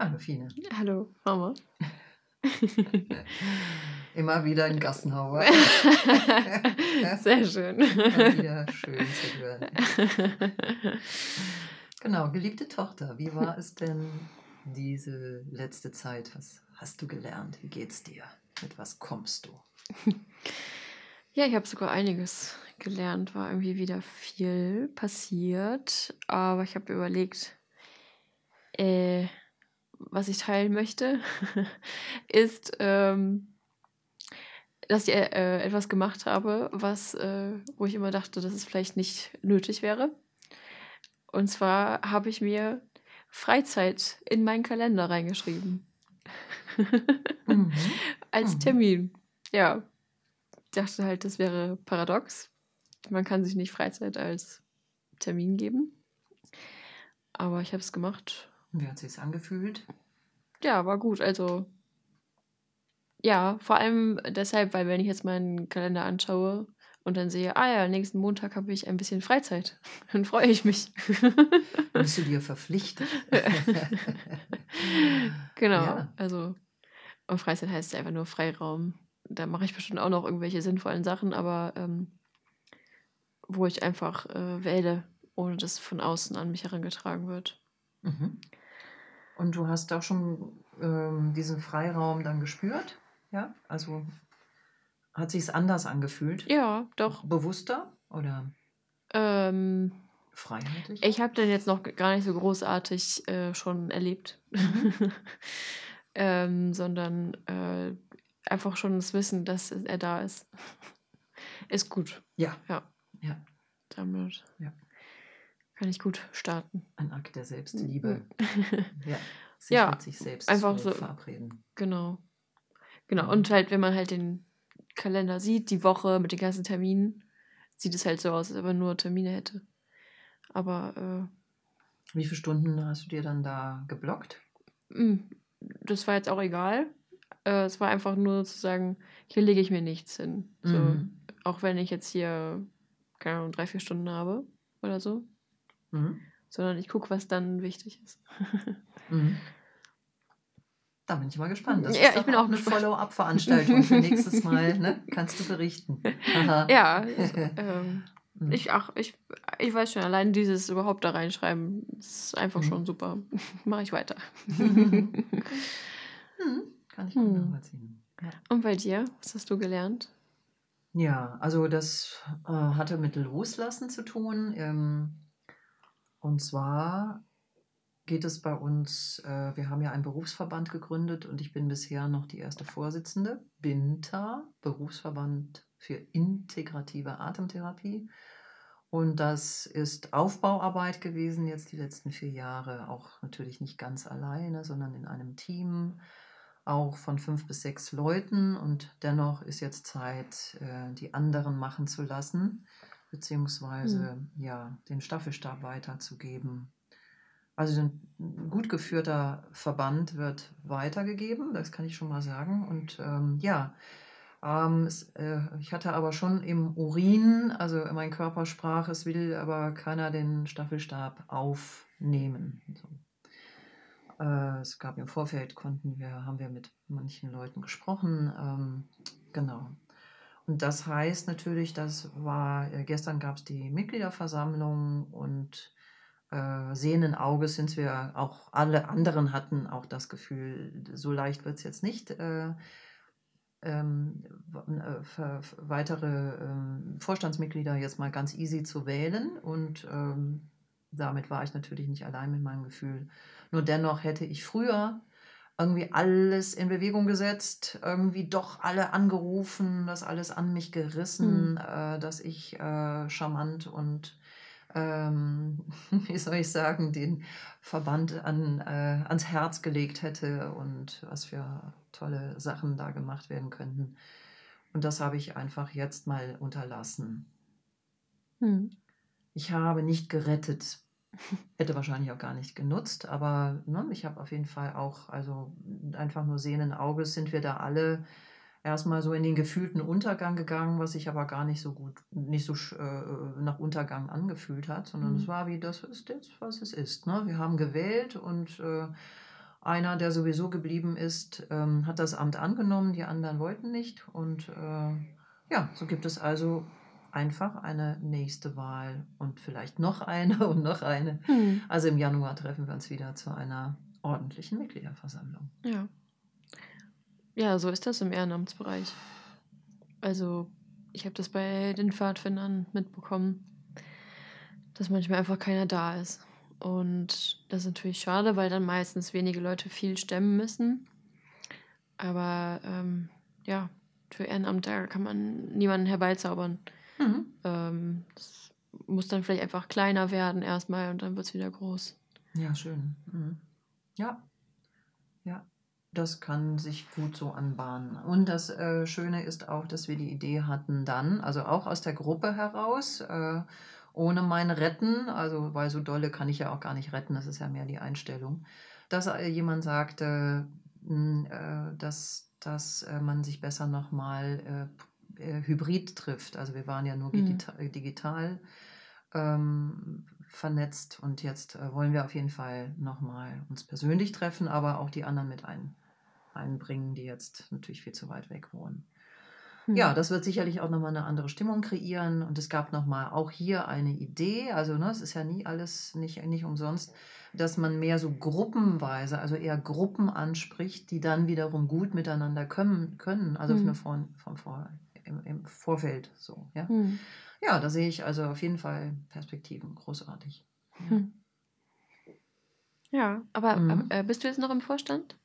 Hallo Fine. Hallo, Mama. Immer wieder in Gassenhauer. Sehr schön. Immer wieder schön zu hören. Genau, geliebte Tochter, wie war es denn diese letzte Zeit? Was hast du gelernt? Wie geht's dir? Mit was kommst du? Ja, ich habe sogar einiges gelernt, war irgendwie wieder viel passiert, aber ich habe überlegt, äh, was ich teilen möchte, ist, ähm, dass ich äh, etwas gemacht habe, was, äh, wo ich immer dachte, dass es vielleicht nicht nötig wäre. Und zwar habe ich mir Freizeit in meinen Kalender reingeschrieben. mhm. Als mhm. Termin. Ja. Ich dachte halt, das wäre paradox. Man kann sich nicht Freizeit als Termin geben. Aber ich habe es gemacht wie hat sich angefühlt? Ja, war gut. Also, ja, vor allem deshalb, weil wenn ich jetzt meinen Kalender anschaue und dann sehe, ah ja, nächsten Montag habe ich ein bisschen Freizeit, dann freue ich mich. Bist du dir verpflichtet? genau, ja. also, und Freizeit heißt einfach nur Freiraum. Da mache ich bestimmt auch noch irgendwelche sinnvollen Sachen, aber ähm, wo ich einfach äh, wähle, ohne dass von außen an mich herangetragen wird. Mhm. Und du hast auch schon ähm, diesen Freiraum dann gespürt? Ja, also hat sich es anders angefühlt? Ja, doch. Bewusster oder ähm, freiheitlich? Ich habe den jetzt noch gar nicht so großartig äh, schon erlebt, mhm. ähm, sondern äh, einfach schon das Wissen, dass er da ist, ist gut. Ja. Ja. Ja. Damit. Ja kann ich gut starten. Ein Akt der Selbstliebe. ja. Sich ja, mit sich selbst einfach so verabreden. Genau. Genau. Mhm. Und halt, wenn man halt den Kalender sieht, die Woche mit den ganzen Terminen, sieht es halt so aus, als ob man nur Termine hätte. Aber. Äh, Wie viele Stunden hast du dir dann da geblockt? Hm, das war jetzt auch egal. Äh, es war einfach nur zu sagen, hier lege ich mir nichts hin. So, mhm. Auch wenn ich jetzt hier, keine Ahnung, drei, vier Stunden habe oder so. Mhm. Sondern ich gucke, was dann wichtig ist. mhm. Da bin ich mal gespannt. Das ja, ist ich bin auch eine Follow-up-Veranstaltung für nächstes Mal. Ne? Kannst du berichten. ja, ähm, mhm. ich, ach, ich, ich weiß schon, allein dieses überhaupt da reinschreiben, ist einfach mhm. schon super. Mache ich weiter. Mhm. Kann ich gut hm. nachvollziehen. Ja. Und bei dir, was hast du gelernt? Ja, also das äh, hatte mit Loslassen zu tun. Ähm, und zwar geht es bei uns, äh, wir haben ja einen Berufsverband gegründet und ich bin bisher noch die erste Vorsitzende, BINTA, Berufsverband für integrative Atemtherapie. Und das ist Aufbauarbeit gewesen jetzt die letzten vier Jahre, auch natürlich nicht ganz alleine, sondern in einem Team, auch von fünf bis sechs Leuten. Und dennoch ist jetzt Zeit, äh, die anderen machen zu lassen beziehungsweise mhm. ja, den Staffelstab weiterzugeben. Also ein gut geführter Verband wird weitergegeben, das kann ich schon mal sagen. Und ähm, ja, ähm, es, äh, ich hatte aber schon im Urin, also mein Körper sprach, es will aber keiner den Staffelstab aufnehmen. So. Äh, es gab im Vorfeld, konnten wir, haben wir mit manchen Leuten gesprochen. Ähm, genau. Und das heißt natürlich, das war, äh, gestern gab es die Mitgliederversammlung und äh, sehenden Auges sind wir auch, alle anderen hatten auch das Gefühl, so leicht wird es jetzt nicht. Äh, ähm, äh, weitere ähm, Vorstandsmitglieder jetzt mal ganz easy zu wählen und ähm, damit war ich natürlich nicht allein mit meinem Gefühl. Nur dennoch hätte ich früher irgendwie alles in Bewegung gesetzt, irgendwie doch alle angerufen, das alles an mich gerissen, mhm. äh, dass ich äh, charmant und ähm, wie soll ich sagen, den Verband an, äh, ans Herz gelegt hätte und was für tolle Sachen da gemacht werden könnten. Und das habe ich einfach jetzt mal unterlassen. Mhm. Ich habe nicht gerettet, Hätte wahrscheinlich auch gar nicht genutzt, aber ne, ich habe auf jeden Fall auch, also einfach nur sehenden Auges sind wir da alle erstmal so in den gefühlten Untergang gegangen, was sich aber gar nicht so gut, nicht so äh, nach Untergang angefühlt hat, sondern mhm. es war wie das ist jetzt, was es ist. Ne? Wir haben gewählt und äh, einer, der sowieso geblieben ist, ähm, hat das Amt angenommen, die anderen wollten nicht. Und äh, ja, so gibt es also einfach eine nächste Wahl und vielleicht noch eine und noch eine. Hm. Also im Januar treffen wir uns wieder zu einer ordentlichen Mitgliederversammlung. Ja. Ja, so ist das im Ehrenamtsbereich. Also, ich habe das bei den Pfadfindern mitbekommen, dass manchmal einfach keiner da ist. Und das ist natürlich schade, weil dann meistens wenige Leute viel stemmen müssen. Aber ähm, ja, für Ehrenamt, da kann man niemanden herbeizaubern. Mhm. Ähm, das muss dann vielleicht einfach kleiner werden erstmal und dann wird es wieder groß. Ja, schön. Mhm. Ja, ja, das kann sich gut so anbahnen. Und das äh, Schöne ist auch, dass wir die Idee hatten dann, also auch aus der Gruppe heraus, äh, ohne mein Retten, also weil so dolle kann ich ja auch gar nicht retten, das ist ja mehr die Einstellung, dass äh, jemand sagte, mh, äh, dass, dass äh, man sich besser nochmal äh, äh, hybrid trifft. Also wir waren ja nur Mhm. digita digital ähm, vernetzt und jetzt äh, wollen wir auf jeden Fall nochmal uns persönlich treffen, aber auch die anderen mit ein, einbringen, die jetzt natürlich viel zu weit weg wohnen. Hm. Ja, das wird sicherlich auch nochmal eine andere Stimmung kreieren und es gab nochmal auch hier eine Idee, also ne, es ist ja nie alles nicht, nicht umsonst, dass man mehr so gruppenweise, also eher Gruppen anspricht, die dann wiederum gut miteinander können, können also Hm. nur von, von vor, im, im Vorfeld so. Ja? Hm. ja, da sehe ich also auf jeden Fall Perspektiven, großartig. Ja, Hm. Ja, aber Mhm. äh, bist du jetzt noch im Vorstand?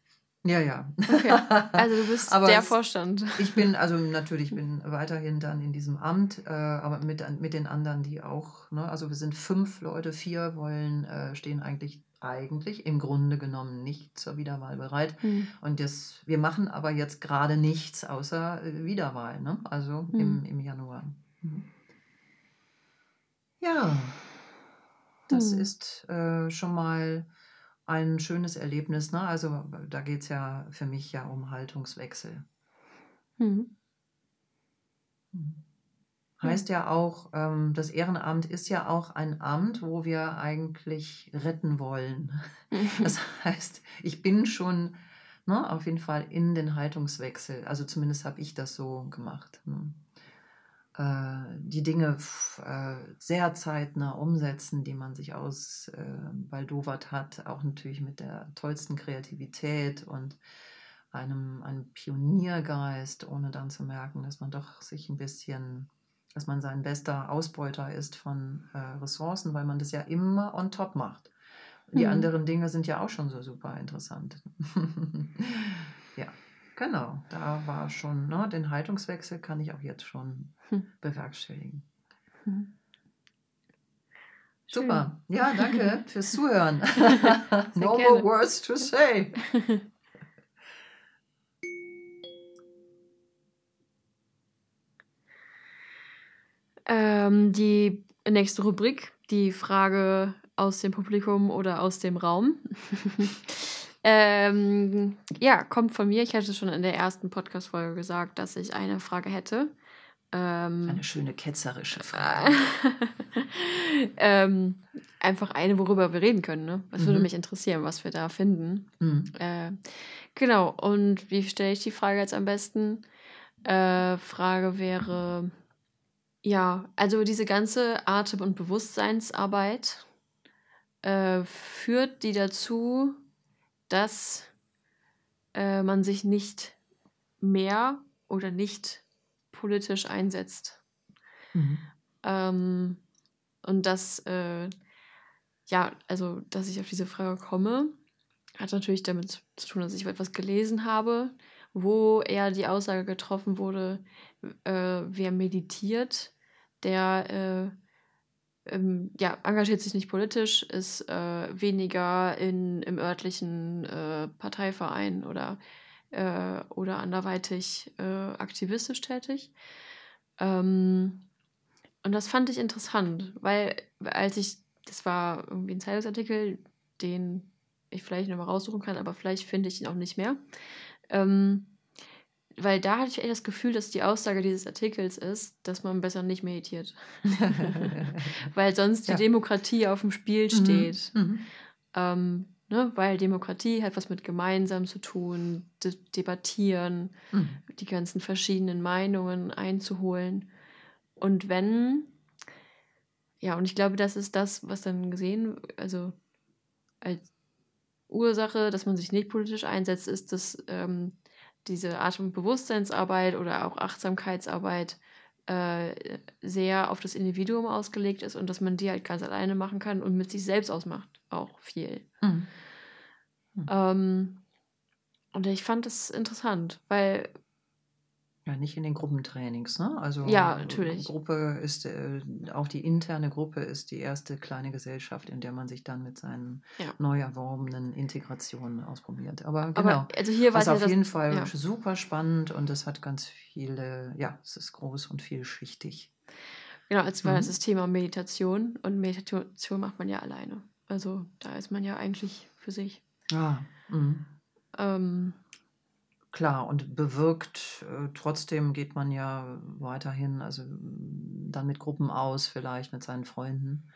Ja. ja. Okay. Also du bist Aber der es- Vorstand. Ich bin, also natürlich bin weiterhin dann in diesem Amt, äh, aber mit, mit den anderen, die auch, ne, also wir sind fünf Leute, vier wollen, äh, stehen eigentlich, eigentlich im Grunde genommen nicht zur Wiederwahl bereit. Hm. Und das, wir machen aber jetzt gerade nichts außer äh, Wiederwahl, ne? also im, Mhm. im Januar. Mhm. Ja, das Hm. ist äh, schon mal ein schönes Erlebnis. Ne? Also da geht es ja für mich ja um Haltungswechsel. Hm. Mhm. Heißt ja auch, ähm, das Ehrenamt ist ja auch ein Amt, wo wir eigentlich retten wollen. Das heißt, ich bin schon ne, auf jeden Fall in den Haltungswechsel. Also zumindest habe ich das so gemacht. Ne? Äh, die Dinge äh, sehr zeitnah umsetzen, die man sich ausbaldowert hat, auch natürlich mit der tollsten Kreativität und einem, einem Pioniergeist, ohne dann zu merken, dass man doch sich ein bisschen, dass man sein bester Ausbeuter ist von äh, Ressourcen, weil man das ja immer on top macht. Die Mhm. anderen Dinge sind ja auch schon so super interessant. genau. Da war schon, ne, den Haltungswechsel kann ich auch jetzt schon Hm. bewerkstelligen. Hm. Super. Ja, danke fürs Zuhören. no more gerne. words to say. Ähm, die nächste Rubrik, die Frage aus dem Publikum oder aus dem Raum. Ähm, ja, kommt von mir. Ich hatte schon in der ersten Podcast-Folge gesagt, dass ich eine Frage hätte. Ähm, Eine schöne ketzerische Frage. ähm, einfach eine, worüber wir reden können. Ne? Was würde Mhm. mich interessieren, was wir da finden. Hm. Äh, genau, und wie stelle ich die Frage jetzt am besten? Äh, Frage wäre, ja, also diese ganze Atem- und Bewusstseinsarbeit, äh, führt die dazu, dass äh, man sich nicht mehr oder nicht politisch einsetzt? Mhm. Ähm, und das, äh, ja, also, dass ich auf diese Frage komme, hat natürlich damit zu tun, dass ich etwas gelesen habe, wo eher die Aussage getroffen wurde, äh, wer meditiert, der äh, ähm, ja, engagiert sich nicht politisch, ist äh, weniger in, im örtlichen äh, Parteiverein oder, äh, oder anderweitig äh, aktivistisch tätig. Ähm, und das fand ich interessant, weil als ich, das war irgendwie ein Zeitungsartikel, den ich vielleicht nochmal raussuchen kann, aber vielleicht finde ich ihn auch nicht mehr. Ähm, weil da hatte ich echt das Gefühl, dass die Aussage dieses Artikels ist, dass man besser nicht meditiert. weil sonst die Ja. Demokratie auf dem Spiel steht. Mhm. Ähm, Ne? Weil Demokratie hat was mit gemeinsam zu tun, de debattieren, mhm. die ganzen verschiedenen Meinungen einzuholen. Und wenn, ja, und ich glaube, das ist das, was dann gesehen, also als Ursache, dass man sich nicht politisch einsetzt, ist, dass ähm, diese Art von Bewusstseinsarbeit oder auch Achtsamkeitsarbeit äh, sehr auf das Individuum ausgelegt ist und dass man die halt ganz alleine machen kann und mit sich selbst ausmacht auch viel. Mhm. Mhm. Ähm, und ich fand das interessant, weil ja, nicht in den Gruppentrainings, ne? Also ja, natürlich. Gruppe ist äh, auch die interne Gruppe ist die erste kleine Gesellschaft, in der man sich dann mit seinen ja. neu erworbenen Integrationen ausprobiert. Aber genau, Aber also hier war es auf ja jeden das, Fall ja. super spannend und es hat ganz viele, ja, es ist groß und vielschichtig. Genau, als war mhm. das Thema Meditation und Meditation macht man ja alleine. Also da ist man ja eigentlich für sich. Ah. Mhm. Ähm, Klar, und bewirkt, äh, trotzdem geht man ja weiterhin, also dann mit Gruppen aus, vielleicht mit seinen Freunden.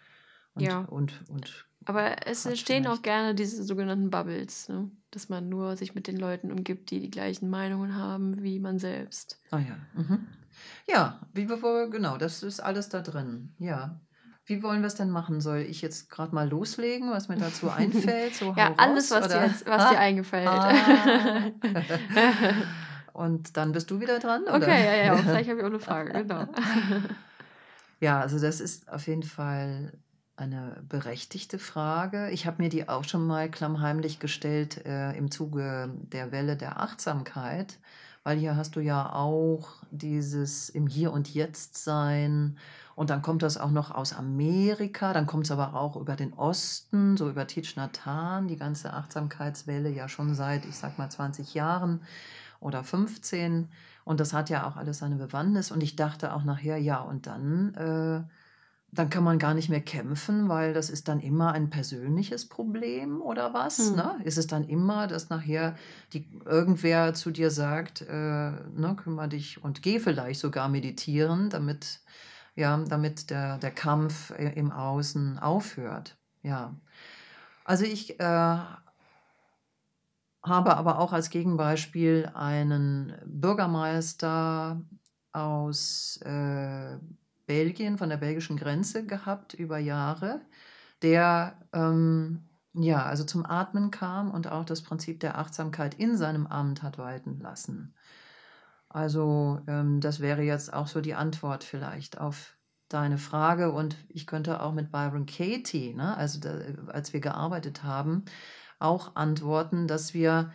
Und, Ja. und, und Aber es entstehen auch gerne diese sogenannten Bubbles, ne? Dass man nur sich mit den Leuten umgibt, die die gleichen Meinungen haben wie man selbst. Ah ja. Mhm. Ja, wie wir, genau, das ist alles da drin. Ja. Wie wollen wir es denn machen? Soll ich jetzt gerade mal loslegen, was mir dazu einfällt? So ja, alles, was, dir, jetzt, was ah? dir eingefällt. Ah. Und dann bist du wieder dran? Oder? Okay, ja, ja, vielleicht habe ich auch eine Frage, genau. ja, also das ist auf jeden Fall eine berechtigte Frage. Ich habe mir die auch schon mal klammheimlich gestellt äh, im Zuge der Welle der Achtsamkeit, weil hier hast du ja auch dieses im Hier und Jetzt sein und dann kommt das auch noch aus Amerika, dann kommt es aber auch über den Osten, so über Thich Nhat Hanh, die ganze Achtsamkeitswelle ja schon seit, ich sag mal, 20 Jahren oder 15. Und das hat ja auch alles seine Bewandtnis. Und ich dachte auch nachher, ja, und dann, äh, dann kann man gar nicht mehr kämpfen, weil das ist dann immer ein persönliches Problem oder was? Hm. Ne? Ist es dann immer, dass nachher die, irgendwer zu dir sagt, äh, ne, kümmere dich und geh vielleicht sogar meditieren, damit ja, damit der, der Kampf im Außen aufhört. Ja. Also ich äh, habe aber auch als Gegenbeispiel einen Bürgermeister aus äh, Belgien, von der belgischen Grenze gehabt über Jahre, der ähm, ja, also zum Atmen kam und auch das Prinzip der Achtsamkeit in seinem Amt hat walten lassen. Also ähm, das wäre jetzt auch so die Antwort vielleicht auf deine Frage. Und ich könnte auch mit Byron Katie, ne, also da, als wir gearbeitet haben, auch antworten, dass wir,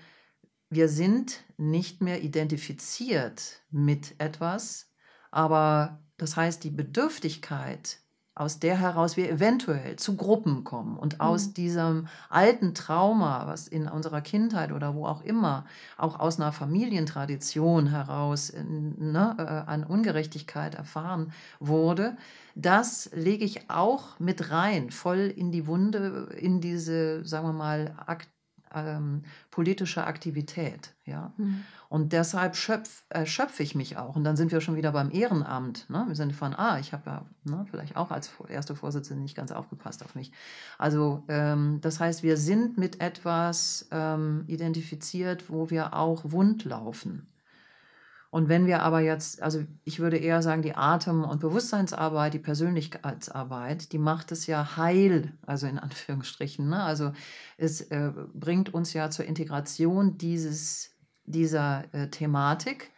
wir sind nicht mehr identifiziert mit etwas, aber das heißt, die Bedürftigkeit aus der heraus wir eventuell zu Gruppen kommen und aus mhm. diesem alten Trauma, was in unserer Kindheit oder wo auch immer, auch aus einer Familientradition heraus ne, äh, an Ungerechtigkeit erfahren wurde, das lege ich auch mit rein, voll in die Wunde, in diese, sagen wir mal, Akt ähm, politische Aktivität. Ja? Mhm. Und deshalb schöpf, äh, schöpfe ich mich auch. Und dann sind wir schon wieder beim Ehrenamt. Ne? Wir sind von, ah, ich habe ja ne, vielleicht auch als erste Vorsitzende nicht ganz aufgepasst auf mich. Also ähm, das heißt, wir sind mit etwas ähm, identifiziert, wo wir auch wund laufen. Und wenn wir aber jetzt, also ich würde eher sagen, die Atem- und Bewusstseinsarbeit, die Persönlichkeitsarbeit, die macht es ja heil, also in Anführungsstrichen. Ne? Also es äh, bringt uns ja zur Integration dieses, dieser äh, Thematik.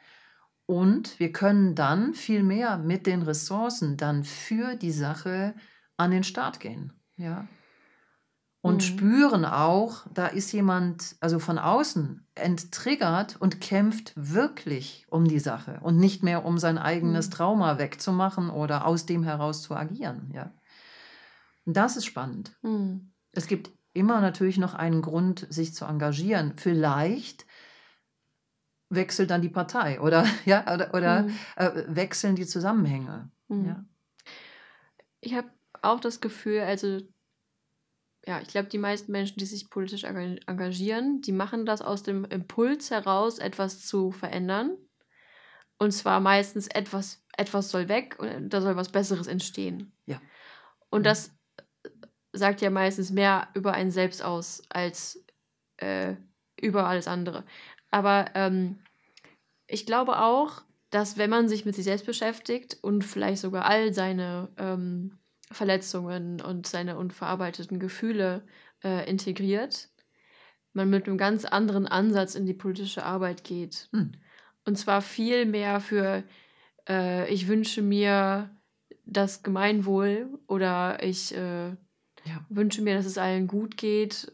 Und wir können dann viel mehr mit den Ressourcen dann für die Sache an den Start gehen. Ja und mhm. spüren auch, da ist jemand, also von außen, enttriggert und kämpft wirklich um die Sache und nicht mehr um sein eigenes mhm. Trauma wegzumachen oder aus dem heraus zu agieren. Ja. Und das ist spannend. Mhm. Es gibt immer natürlich noch einen Grund, sich zu engagieren. Vielleicht wechselt dann die Partei oder, ja, oder, oder mhm. äh, wechseln die Zusammenhänge. Mhm. Ja. Ich habe auch das Gefühl, also ja, ich glaube, die meisten Menschen, die sich politisch engagieren, die machen das aus dem Impuls heraus, etwas zu verändern. Und zwar meistens etwas, etwas soll weg und da soll was Besseres entstehen. Ja. Und mhm. das sagt ja meistens mehr über einen selbst aus als äh, über alles andere. Aber ähm, ich glaube auch, dass wenn man sich mit sich selbst beschäftigt und vielleicht sogar all seine ähm, Verletzungen und seine unverarbeiteten Gefühle äh, integriert, man mit einem ganz anderen Ansatz in die politische Arbeit geht. Hm. Und zwar viel mehr für, äh, ich wünsche mir das Gemeinwohl oder ich äh, ja. wünsche mir, dass es allen gut geht.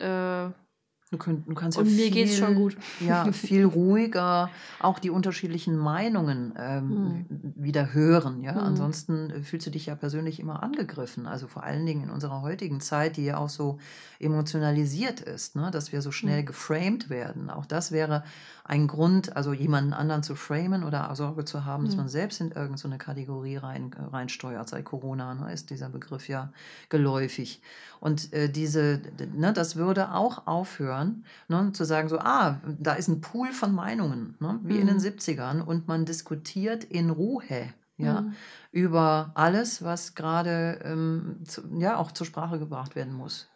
Du, könnt, du kannst ja Und mir viel, geht's schon gut. Ja, viel ruhiger auch die unterschiedlichen Meinungen ähm, hm. wieder hören. Ja? Hm. Ansonsten äh, fühlst du dich ja persönlich immer angegriffen. Also vor allen Dingen in unserer heutigen Zeit, die ja auch so emotionalisiert ist, ne? dass wir so schnell hm. geframed werden. Auch das wäre ein Grund, also jemanden anderen zu framen oder Sorge zu haben, dass man selbst in irgendeine Kategorie rein, äh, reinsteuert. Seit Corona ne? ist dieser Begriff ja geläufig. Und äh, diese, ne, das würde auch aufhören, ne, zu sagen, so, ah, da ist ein Pool von Meinungen, ne, wie mhm. in den 70ern, mhm. und man diskutiert in Ruhe. Ja, mhm. über alles, was gerade ähm, ja auch zur Sprache gebracht werden muss.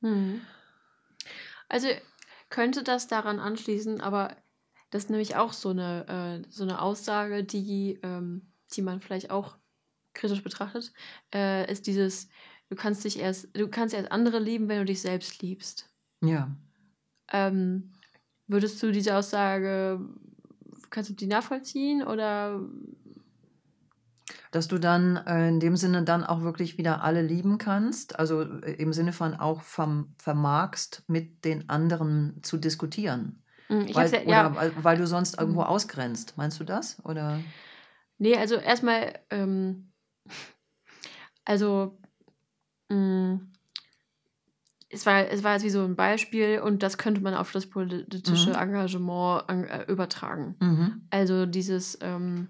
Mhm. Also könnte das daran anschließen, aber das ist nämlich auch so eine, äh, so eine Aussage, die, ähm, die man vielleicht auch kritisch betrachtet, äh, ist dieses, Du kannst dich erst, du kannst erst andere lieben, wenn du dich selbst liebst. Ja. Ähm, würdest du diese Aussage, kannst du die nachvollziehen oder? Dass du dann äh, in dem Sinne dann auch wirklich wieder alle lieben kannst, also äh, im Sinne von auch verm vermagst, mit den anderen zu diskutieren. Hm, ich weil, ja, ja. Oder weil, weil, du sonst irgendwo mhm. ausgrenzt. Meinst du das? Oder? Nee, also erstmal, ähm, also Mm. Es war, es war jetzt wie so ein Beispiel und das könnte man auf das politische mhm. Engagement an, äh, übertragen. Mhm. Also dieses ähm,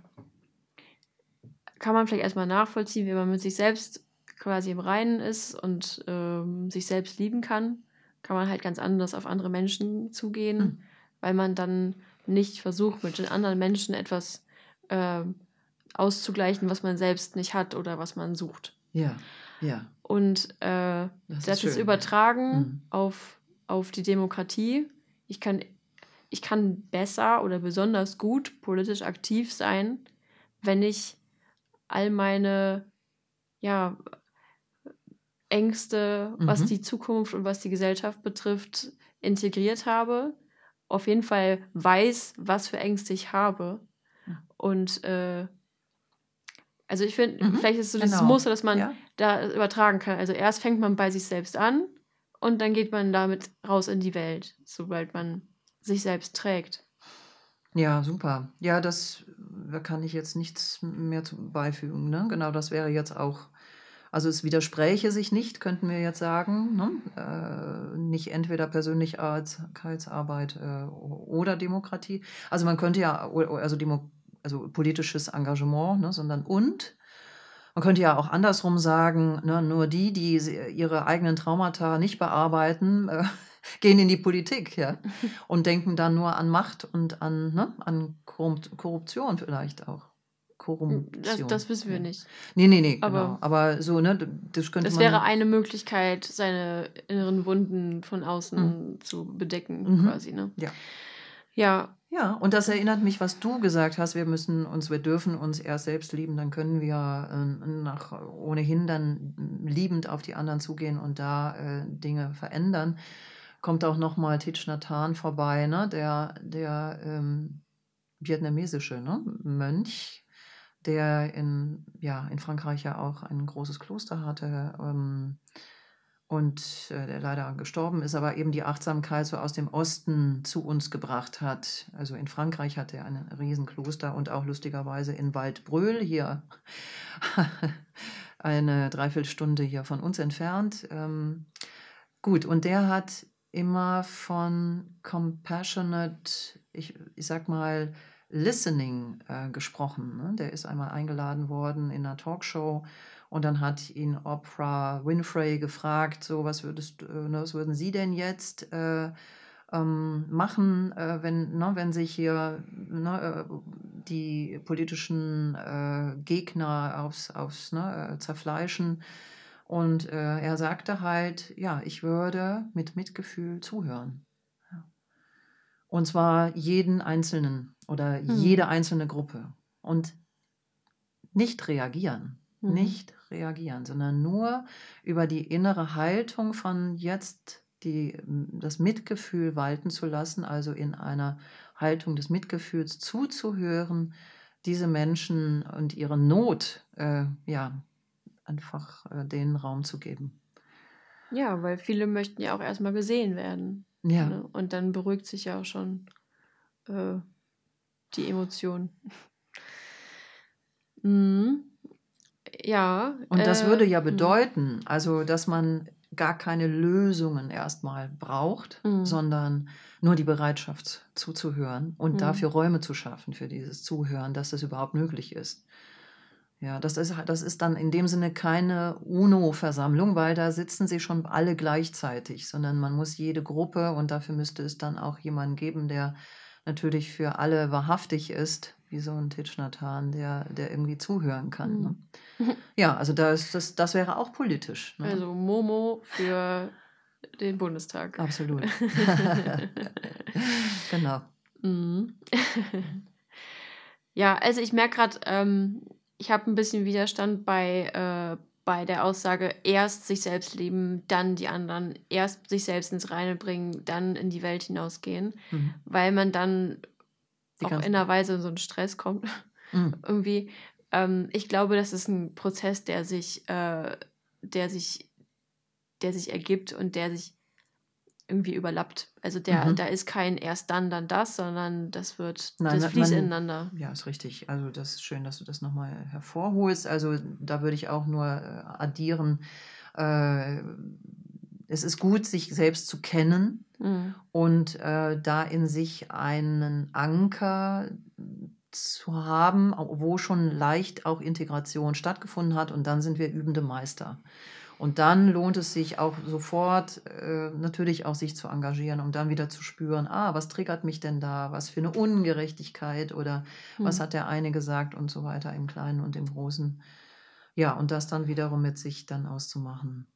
kann man vielleicht erstmal nachvollziehen, wie man mit sich selbst quasi im Reinen ist und ähm, sich selbst lieben kann, kann man halt ganz anders auf andere Menschen zugehen, mhm. weil man dann nicht versucht, mit den anderen Menschen etwas äh, auszugleichen, was man selbst nicht hat oder was man sucht. Ja, ja. Und äh, das, das ist, ist übertragen mhm. auf, auf die Demokratie. Ich kann, ich kann besser oder besonders gut politisch aktiv sein, wenn ich all meine ja, Ängste, mhm. was die Zukunft und was die Gesellschaft betrifft, integriert habe. Auf jeden Fall weiß, was für Ängste ich habe. Und äh, also ich finde, mhm, vielleicht ist es so dieses genau. Muster, dass man ja. da übertragen kann. Also erst fängt man bei sich selbst an und dann geht man damit raus in die Welt, sobald man sich selbst trägt. Ja, super. Ja, das da kann ich jetzt nichts mehr zu beifügen. Ne? Genau, das wäre jetzt auch, also es widerspräche sich nicht, könnten wir jetzt sagen. Ne? Äh, nicht entweder Persönlichkeitsarbeit äh, oder Demokratie. Also man könnte ja, also Demokratie also politisches Engagement, ne, sondern und. Man könnte ja auch andersrum sagen, ne, nur die, die ihre eigenen Traumata nicht bearbeiten, äh, gehen in die Politik ja, und denken dann nur an Macht und an, ne, an Korruption vielleicht auch. Korruption. Das, das wissen wir nicht. Nee, nee, nee, aber, genau. Aber so, ne, das könnte Das wäre eine Möglichkeit, seine inneren Wunden von außen mhm. zu bedecken, mhm. quasi, ne? Ja. Ja, ja, und das erinnert mich, was du gesagt hast. Wir müssen uns, wir dürfen uns erst selbst lieben, dann können wir äh, nach, ohnehin dann liebend auf die anderen zugehen und da äh, Dinge verändern. Kommt auch nochmal Thich Nhat Hanh vorbei, ne? der, der ähm, vietnamesische ne? Mönch, der in, ja, in Frankreich ja auch ein großes Kloster hatte. Ähm, und äh, der leider gestorben ist, aber eben die Achtsamkeit so aus dem Osten zu uns gebracht hat. Also in Frankreich hat er ein Riesenkloster und auch lustigerweise in Waldbröl hier eine Dreiviertelstunde hier von uns entfernt. Ähm, gut, und der hat immer von compassionate, ich, ich sag mal, Listening äh, gesprochen. Ne? Der ist einmal eingeladen worden in einer Talkshow und dann hat ihn Oprah Winfrey gefragt, so was würdest, ne, was würden Sie denn jetzt äh, ähm, machen, äh, wenn, ne, wenn sich hier ne, äh, die politischen äh, Gegner aufs, aufs ne, äh, zerfleischen? Und äh, er sagte halt, ja, ich würde mit Mitgefühl zuhören. Ja. Und zwar jeden Einzelnen oder Mhm. jede einzelne Gruppe. Und nicht reagieren. Mhm. Nicht reagieren, sondern nur über die innere Haltung von jetzt die, das Mitgefühl walten zu lassen, also in einer Haltung des Mitgefühls zuzuhören, diese Menschen und ihre Not, äh, ja, einfach äh, denen Raum zu geben. Ja, weil viele möchten ja auch erstmal gesehen werden. Ja, Ne? Und dann beruhigt sich ja auch schon äh, die Emotion. Mhm. Ja. und das äh, würde ja mhm. bedeuten, also dass man gar keine Lösungen erstmal braucht, Mhm. sondern nur die Bereitschaft zuzuhören und Mhm. dafür Räume zu schaffen für dieses Zuhören, dass das überhaupt möglich ist. Ja, das ist, das ist dann in dem Sinne keine UNO-Versammlung, weil da sitzen sie schon alle gleichzeitig, sondern man muss jede Gruppe und dafür müsste es dann auch jemanden geben, der natürlich für alle wahrhaftig ist, wie so ein Hanh, der, der irgendwie zuhören kann. Ne? Mhm. Ja, also das, das, das wäre auch politisch. Ne? Also Momo für den Bundestag. Absolut. genau. Mhm. ja, also ich merke gerade, ähm, ich habe ein bisschen Widerstand bei, äh, bei der Aussage, erst sich selbst lieben, dann die anderen, erst sich selbst ins Reine bringen, dann in die Welt hinausgehen, Mhm. weil man dann Die auch in einer Weise in so einen Stress kommt. Mhm. Irgendwie. Ähm, ich glaube, das ist ein Prozess, der sich, äh, der sich, der sich ergibt und der sich irgendwie überlappt. Also der, Mhm. da ist kein erst dann, dann das, sondern das wird, Nein, das fließt man- ineinander. Ja, ist richtig. Also das ist schön, dass du das nochmal hervorholst. Also da würde ich auch nur äh, addieren, äh, es ist gut, sich selbst zu kennen Mhm. und äh, da in sich einen Anker zu haben, wo schon leicht auch Integration stattgefunden hat und dann sind wir übende Meister. Und dann lohnt es sich auch sofort äh, natürlich auch sich zu engagieren, um dann wieder zu spüren, ah, was triggert mich denn da, was für eine Ungerechtigkeit oder was Mhm. hat der eine gesagt und so weiter im Kleinen und im Großen. Ja, und das dann wiederum mit sich dann auszumachen.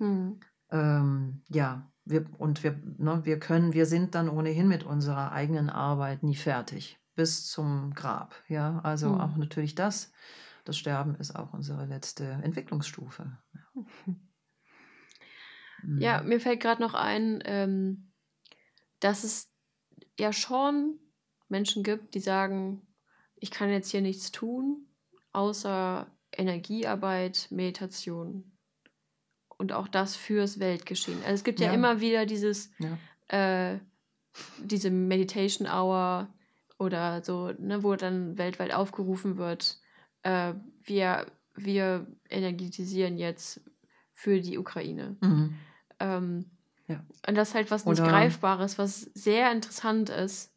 Mhm. Ähm, ja, wir, und wir, ne, wir können, wir sind dann ohnehin mit unserer eigenen Arbeit nie fertig. Bis zum Grab. Ja, also Mhm. auch natürlich das. Das Sterben ist auch unsere letzte Entwicklungsstufe. Ja, Mhm. mir fällt gerade noch ein, ähm, dass es ja schon Menschen gibt, die sagen, ich kann jetzt hier nichts tun, außer Energiearbeit, Meditation. Und auch das fürs Weltgeschehen. Also es gibt ja, Ja. immer wieder dieses, Ja. äh, diese Meditation Hour oder so, ne, wo dann weltweit aufgerufen wird, äh, wir, wir energetisieren jetzt für die Ukraine. Mhm. Ähm, Ja. Und das ist halt was nicht Oder- Greifbares, was sehr interessant ist.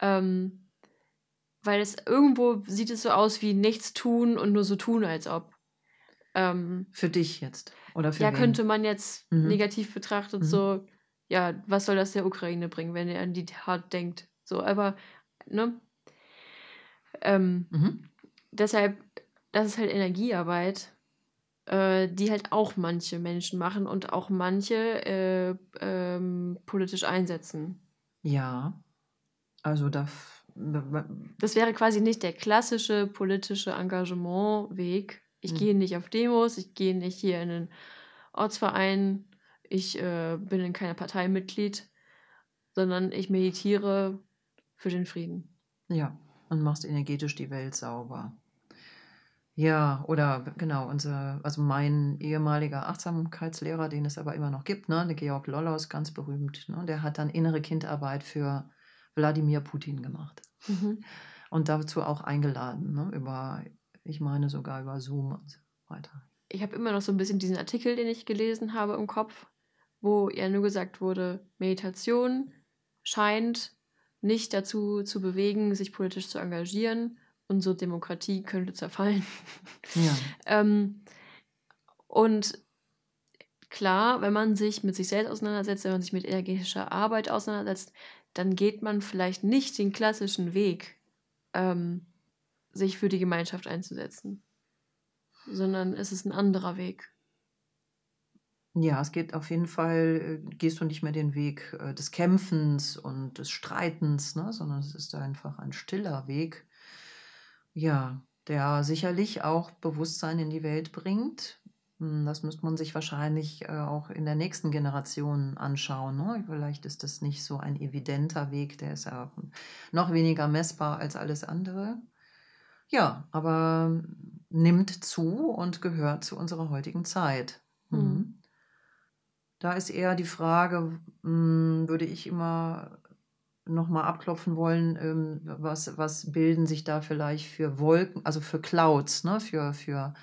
Ähm, weil es irgendwo sieht es so aus wie nichts tun und nur so tun, als ob. Ähm, Für dich jetzt. Oder für ja, wen? könnte man jetzt Mhm. negativ betrachtet, Mhm. so, ja, was soll das der Ukraine bringen, wenn er an die Tat denkt? So, aber, ne? Ähm, Mhm. deshalb, das ist halt Energiearbeit, äh, die halt auch manche Menschen machen und auch manche äh, ähm, politisch einsetzen. Ja. Also da. Das wäre quasi nicht der klassische politische Engagementweg. Ich Mhm. gehe nicht auf Demos, ich gehe nicht hier in einen Ortsverein, ich äh, bin in keiner Partei Mitglied, sondern ich meditiere für den Frieden. Ja, und machst energetisch die Welt sauber. Ja, oder genau, unser, also mein ehemaliger Achtsamkeitslehrer, den es aber immer noch gibt, ne, der Georg Lollos, ganz berühmt, ne, der hat dann innere Kindarbeit für Wladimir Putin gemacht Mhm. und dazu auch eingeladen, ne, über, ich meine sogar über Zoom und so weiter. Ich habe immer noch so ein bisschen diesen Artikel, den ich gelesen habe im Kopf, wo ja nur gesagt wurde, Meditation scheint nicht dazu zu bewegen, sich politisch zu engagieren. Unsere Demokratie könnte zerfallen. Ja, Ähm, und klar, wenn man sich mit sich selbst auseinandersetzt, wenn man sich mit energetischer Arbeit auseinandersetzt, dann geht man vielleicht nicht den klassischen Weg, ähm, sich für die Gemeinschaft einzusetzen, sondern es ist ein anderer Weg. Ja, es geht auf jeden Fall, äh, gehst du nicht mehr den Weg äh, des Kämpfens und des Streitens, ne, sondern es ist einfach ein stiller Weg, ja, der sicherlich auch Bewusstsein in die Welt bringt. Hm, das müsste man sich wahrscheinlich äh, auch in der nächsten Generation anschauen. Ne? Vielleicht ist das nicht so ein evidenter Weg, der ist ja noch weniger messbar als alles andere. Ja, aber nimmt zu und gehört zu unserer heutigen Zeit. Mhm. Da ist eher die Frage, hm, würde ich immer noch mal abklopfen wollen, ähm, was, was bilden sich da vielleicht für Wolken, also für Clouds, ne? für, für,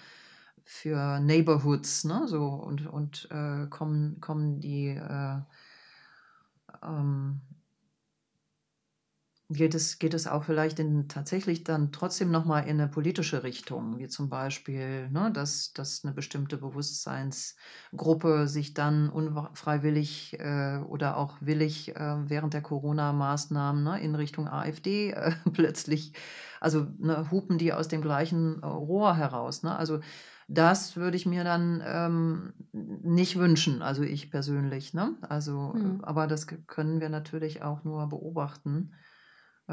für Neighborhoods, ne? so und, und äh, kommen, kommen die äh, ähm, geht es, geht es auch vielleicht in, tatsächlich dann trotzdem nochmal in eine politische Richtung, wie zum Beispiel, ne, dass, dass eine bestimmte Bewusstseinsgruppe sich dann unfreiwillig äh, oder auch willig äh, während der Corona-Maßnahmen ne, in Richtung AfD äh, plötzlich, also ne, hupen die aus dem gleichen äh, Rohr heraus. Ne? Also das würde ich mir dann ähm, nicht wünschen, also ich persönlich. Ne? Also, Mhm. aber das können wir natürlich auch nur beobachten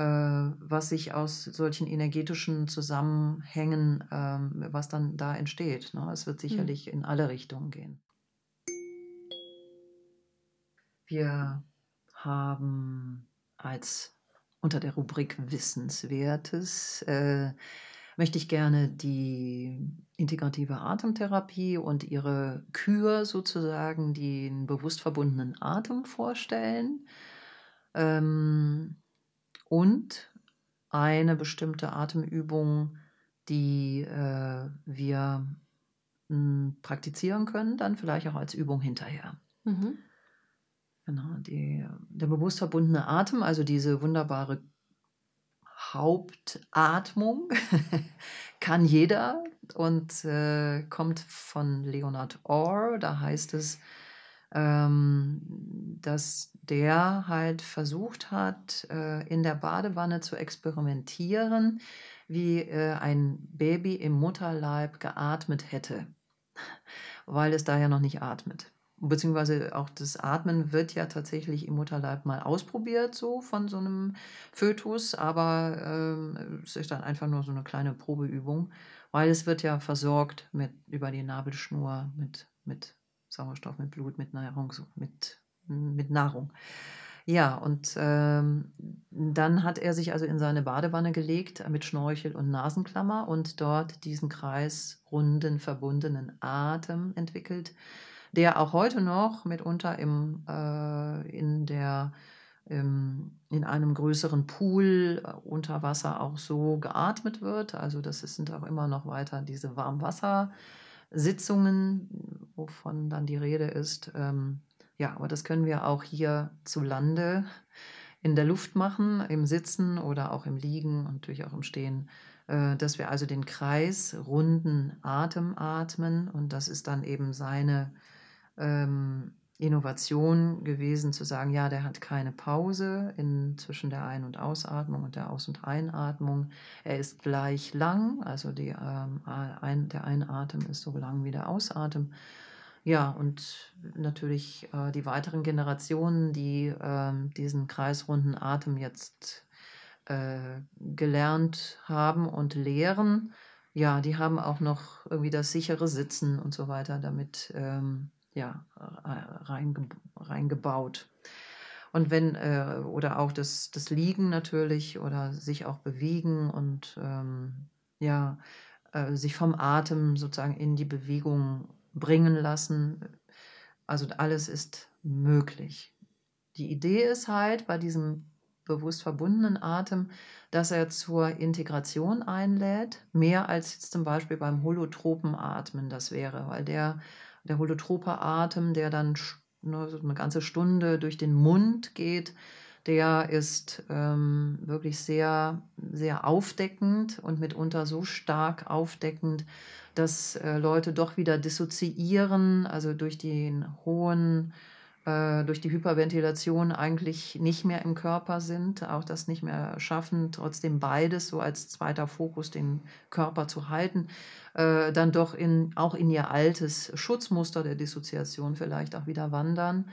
was sich aus solchen energetischen Zusammenhängen, ähm, was dann da entsteht. Ne? Es wird Mhm. sicherlich in alle Richtungen gehen. Wir haben als unter der Rubrik Wissenswertes äh, möchte ich gerne die integrative Atemtherapie und ihre Kür sozusagen, den bewusst verbundenen Atem vorstellen. Ähm, und eine bestimmte Atemübung, die äh, wir mh, hm, praktizieren können, dann vielleicht auch als Übung hinterher. Mhm. Genau, die, der bewusst verbundene Atem, also diese wunderbare Hauptatmung, kann jeder und äh, kommt von Leonard Orr. Da heißt es, dass der halt versucht hat, äh, in der Badewanne zu experimentieren, wie äh, ein Baby im Mutterleib geatmet hätte, weil es da ja noch nicht atmet. Beziehungsweise auch das Atmen wird ja tatsächlich im Mutterleib mal ausprobiert, so von so einem Fötus, aber ähm, es ist dann einfach nur so eine kleine Probeübung, weil es wird ja versorgt mit über die Nabelschnur mit, mit Sauerstoff, mit Blut, mit Nahrung, mit, mit Nahrung. Ja, und ähm, dann hat er sich also in seine Badewanne gelegt mit Schnorchel und Nasenklammer und dort diesen kreisrunden, verbundenen Atem entwickelt, der auch heute noch mitunter im, äh, in, der, ähm, in einem größeren Pool äh, unter Wasser auch so geatmet wird. Also das sind auch immer noch weiter diese Warmwassersitzungen, wovon dann die Rede ist. Ähm, ja, aber das können wir auch hier zu Lande in der Luft machen, im Sitzen oder auch im Liegen und natürlich auch im Stehen, äh, dass wir also den kreisrunden Atem atmen und das ist dann eben seine ähm, Innovation gewesen, zu sagen, ja, der hat keine Pause in, zwischen der Ein- und Ausatmung und der Aus- und Einatmung. Er ist gleich lang, also die, ähm, ein, der Einatmen ist so lang wie der Ausatmen. Ja, und natürlich äh, die weiteren Generationen, die äh, diesen kreisrunden Atem jetzt äh, gelernt haben und lehren, ja, die haben auch noch irgendwie das sichere Sitzen und so weiter damit ähm, ja, reinge reingebaut. Und wenn, äh, oder auch das, das Liegen natürlich oder sich auch bewegen und ähm, ja, äh, sich vom Atem sozusagen in die Bewegung bringen lassen. Also alles ist möglich. Die Idee ist halt bei diesem bewusst verbundenen Atem, dass er zur Integration einlädt, mehr als jetzt zum Beispiel beim holotropen Atmen das wäre, weil der der holotrope Atem, der dann ne, eine ganze Stunde durch den Mund geht, der ist ähm, wirklich sehr, sehr aufdeckend und mitunter so stark aufdeckend, dass äh, Leute doch wieder dissoziieren, also durch den hohen äh, durch die Hyperventilation eigentlich nicht mehr im Körper sind, auch das nicht mehr schaffen, trotzdem beides so als zweiter Fokus den Körper zu halten, äh, dann doch in, auch in ihr altes Schutzmuster der Dissoziation vielleicht auch wieder wandern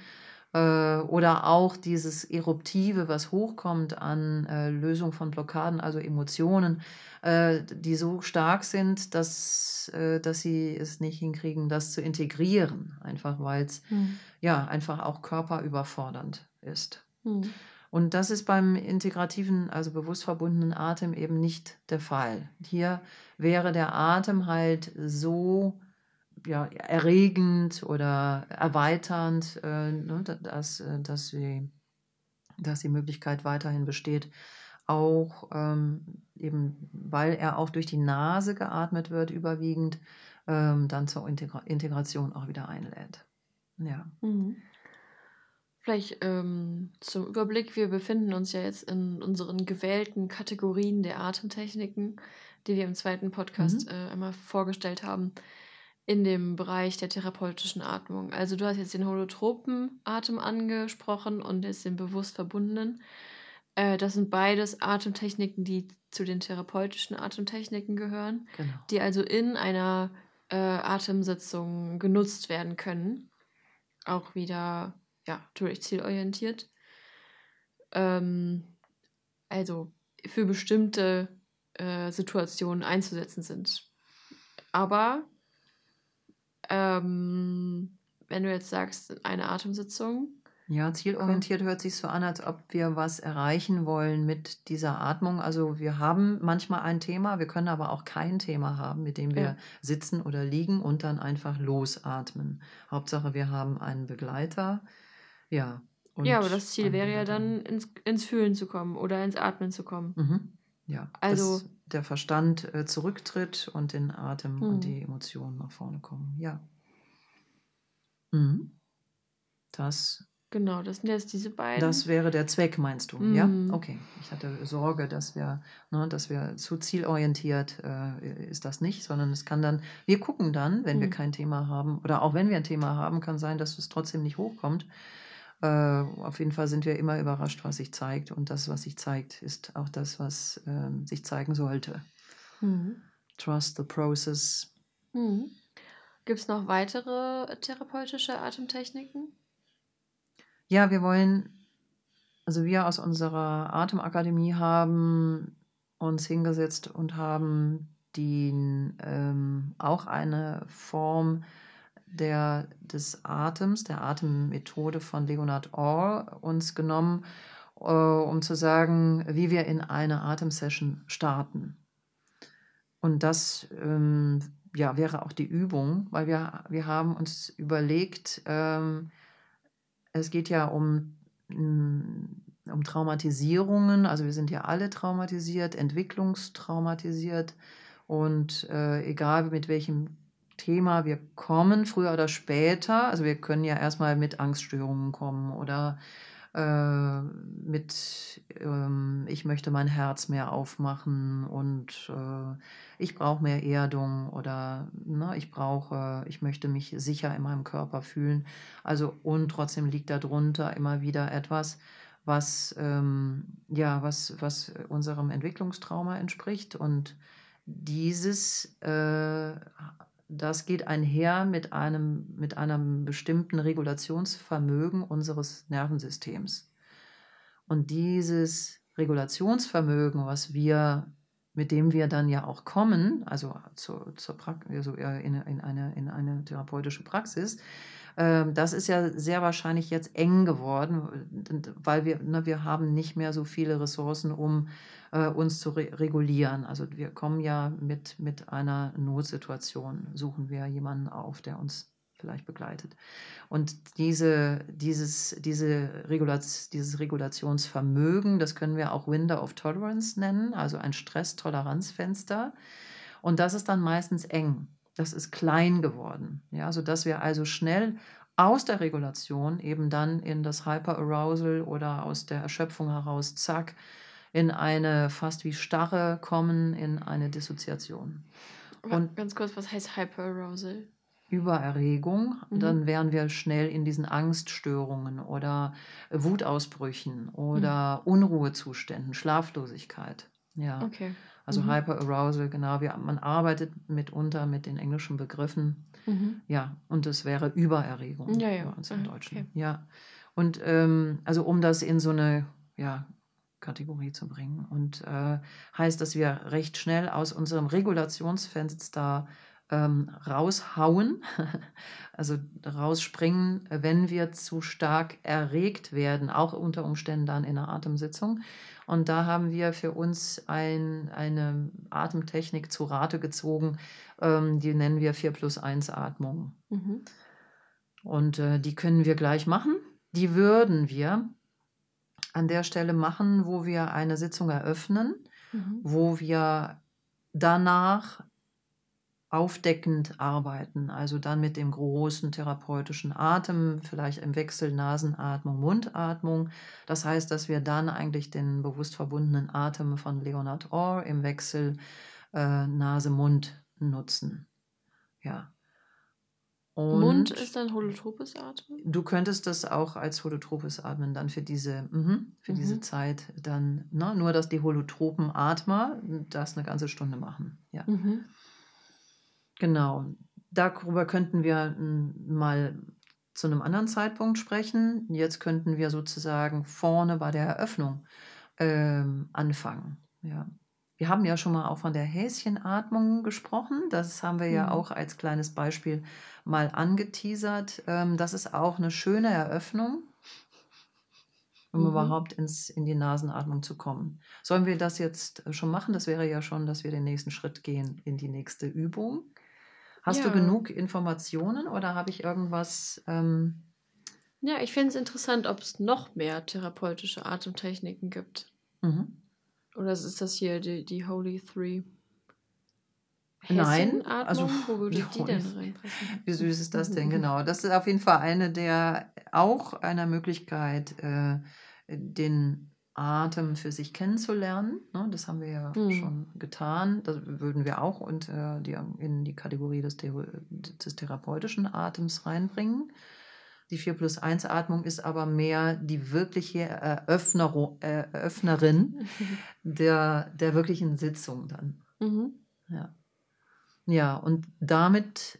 oder auch dieses Eruptive, was hochkommt an äh, Lösung von Blockaden, also Emotionen, äh, die so stark sind, dass, äh, dass sie es nicht hinkriegen, das zu integrieren, einfach weil es Mhm. ja einfach auch körperüberfordernd ist. Mhm. Und das ist beim integrativen, also bewusst verbundenen Atem eben nicht der Fall. Hier wäre der Atem halt so ja, erregend oder erweiternd, äh, ne, da- dass, äh, dass, sie, dass die Möglichkeit weiterhin besteht, auch ähm, eben, weil er auch durch die Nase geatmet wird, überwiegend, ähm, dann zur Integra Integration auch wieder einlädt. Ja. Mhm. Vielleicht ähm, zum Überblick, wir befinden uns ja jetzt in unseren gewählten Kategorien der Atemtechniken, die wir im zweiten Podcast Mhm. äh, einmal vorgestellt haben, in dem Bereich der therapeutischen Atmung. Also du hast jetzt den holotropen Atem angesprochen und jetzt den bewusst verbundenen. Äh, das sind beides Atemtechniken, die zu den therapeutischen Atemtechniken gehören Genau. die also in einer äh, Atemsitzung genutzt werden können. Auch wieder, ja, natürlich zielorientiert. Ähm, also für bestimmte äh, Situationen einzusetzen sind. Aber ähm, wenn du jetzt sagst, eine Atemsitzung, Ja, zielorientiert hört sich so an, als ob wir was erreichen wollen mit dieser Atmung. Also wir haben manchmal ein Thema, wir können aber auch kein Thema haben, mit dem wir Ja. sitzen oder liegen und dann einfach losatmen. Hauptsache, wir haben einen Begleiter. Ja. ja, aber das Ziel wäre ja dann ins, ins Fühlen zu kommen oder ins Atmen zu kommen. Mhm. Ja, Also- der Verstand äh, zurücktritt und den Atem Mhm. und die Emotionen nach vorne kommen. Ja. Mhm. Das Genau, das sind jetzt diese beiden. Das wäre der Zweck, meinst du? Ja? Mhm. Okay. Ich hatte Sorge, dass wir, ne, dass wir zu zielorientiert äh, ist das nicht, sondern es kann dann, wir gucken dann, wenn wir Mhm. kein Thema haben, oder auch wenn wir ein Thema haben, kann sein, dass es trotzdem nicht hochkommt. Äh, auf jeden Fall sind wir immer überrascht, was sich zeigt. Und das, was sich zeigt, ist auch das, was ähm, sich zeigen sollte. Mhm. Trust the process. Mhm. Gibt es noch weitere therapeutische Atemtechniken? Ja, wir wollen, also wir aus unserer Atemakademie haben uns hingesetzt und haben den, ähm, auch eine Form der, des Atems, der Atemmethode von Leonard Orr uns genommen, äh, um zu sagen, wie wir in eine Atemsession starten. Und das ähm, ja, wäre auch die Übung, weil wir, wir haben uns überlegt, ähm, es geht ja um, mm, um Traumatisierungen, also wir sind ja alle traumatisiert, entwicklungstraumatisiert und äh, egal mit welchem Thema wir kommen, früher oder später, also wir können ja erstmal mit Angststörungen kommen oder äh, mit, ähm, ich möchte mein Herz mehr aufmachen und äh, ich brauche mehr Erdung oder ne, ich brauche, ich möchte mich sicher in meinem Körper fühlen. Also und trotzdem liegt darunter immer wieder etwas, was ähm, ja was was unserem Entwicklungstrauma entspricht und dieses äh, das geht einher mit einem mit einem bestimmten Regulationsvermögen unseres Nervensystems. Und dieses Regulationsvermögen, was wir mit dem wir dann ja auch kommen, also zur, zur Prax also in, in, eine, in eine therapeutische Praxis, das ist ja sehr wahrscheinlich jetzt eng geworden, weil wir, ne, wir haben nicht mehr so viele Ressourcen, um äh, uns zu re regulieren. Also wir kommen ja mit, mit einer Notsituation, suchen wir jemanden auf, der uns vielleicht begleitet. Und diese, dieses, diese Regulaz dieses Regulationsvermögen, das können wir auch Window of Tolerance nennen, also ein Stresstoleranzfenster. Und das ist dann meistens eng. Das ist klein geworden, ja, sodass wir also schnell aus der Regulation eben dann in das Hyperarousal oder aus der Erschöpfung heraus, zack, in eine fast wie Starre kommen, in eine Dissoziation. Und ganz kurz, was heißt Hyperarousal? Übererregung, Mhm. dann wären wir schnell in diesen Angststörungen oder Wutausbrüchen oder Unruhezuständen, Schlaflosigkeit. Ja, Okay. Also Mhm. Hyperarousal, genau. Wir, man arbeitet mitunter mit den englischen Begriffen. Mhm. Ja, und es wäre Übererregung Ja, ja. bei uns im Ah, Deutschen. okay. Ja, und ähm, also um das in so eine ja, Kategorie zu bringen und äh, heißt, dass wir recht schnell aus unserem Regulationsfenster ähm, raushauen, also rausspringen, wenn wir zu stark erregt werden, auch unter Umständen dann in einer Atemsitzung. Und da haben wir für uns ein, eine Atemtechnik zu Rate gezogen, ähm, die nennen wir 4 plus 1 Atmung. Mhm. Und äh, die können wir gleich machen. Die würden wir an der Stelle machen, wo wir eine Sitzung eröffnen, Mhm. wo wir danach aufdeckend arbeiten, also dann mit dem großen therapeutischen Atem, vielleicht im Wechsel Nasenatmung, Mundatmung. Das heißt, dass wir dann eigentlich den bewusst verbundenen Atem von Leonard Orr im Wechsel äh, Nase-Mund nutzen. Ja. Mund Und- ist dann holotropes Atmen? Du könntest das auch als holotropes Atmen dann für diese, mhm, für diese Mhm. Zeit dann, ne, nur dass die holotropen Atmer das eine ganze Stunde machen. Ja, Mhm. Genau. Darüber könnten wir mm, mal zu einem anderen Zeitpunkt sprechen. Jetzt könnten wir sozusagen vorne bei der Eröffnung ähm, anfangen. Ja. Wir haben ja schon mal auch von der Häschenatmung gesprochen. Das haben wir ja Mhm. auch als kleines Beispiel mal angeteasert. Ähm, das ist auch eine schöne Eröffnung, um Mhm. überhaupt ins, in die Nasenatmung zu kommen. Sollen wir das jetzt äh, schon machen? Das wäre ja schon, dass wir den nächsten Schritt gehen in die nächste Übung. Hast du Ja. genug Informationen oder habe ich irgendwas? Ähm, Ja, ich fände es interessant, ob es noch mehr therapeutische Atemtechniken gibt. mhm. Oder ist das hier die, die Holy Three? Nein, also, Wo würde die die, denn reinpassen? Wie süß ist das denn? Genau. Das ist auf jeden Fall eine der auch einer Möglichkeit, äh, den Atem für sich kennenzulernen. Ne? Das haben wir ja Mhm. schon getan. Das würden wir auch und, äh, die, in die Kategorie des, des therapeutischen Atems reinbringen. Die 4 plus 1 Atmung ist aber mehr die wirkliche Eröffner, äh, Eröffnerin der, der wirklichen Sitzung dann. mhm. Ja. Ja, und damit,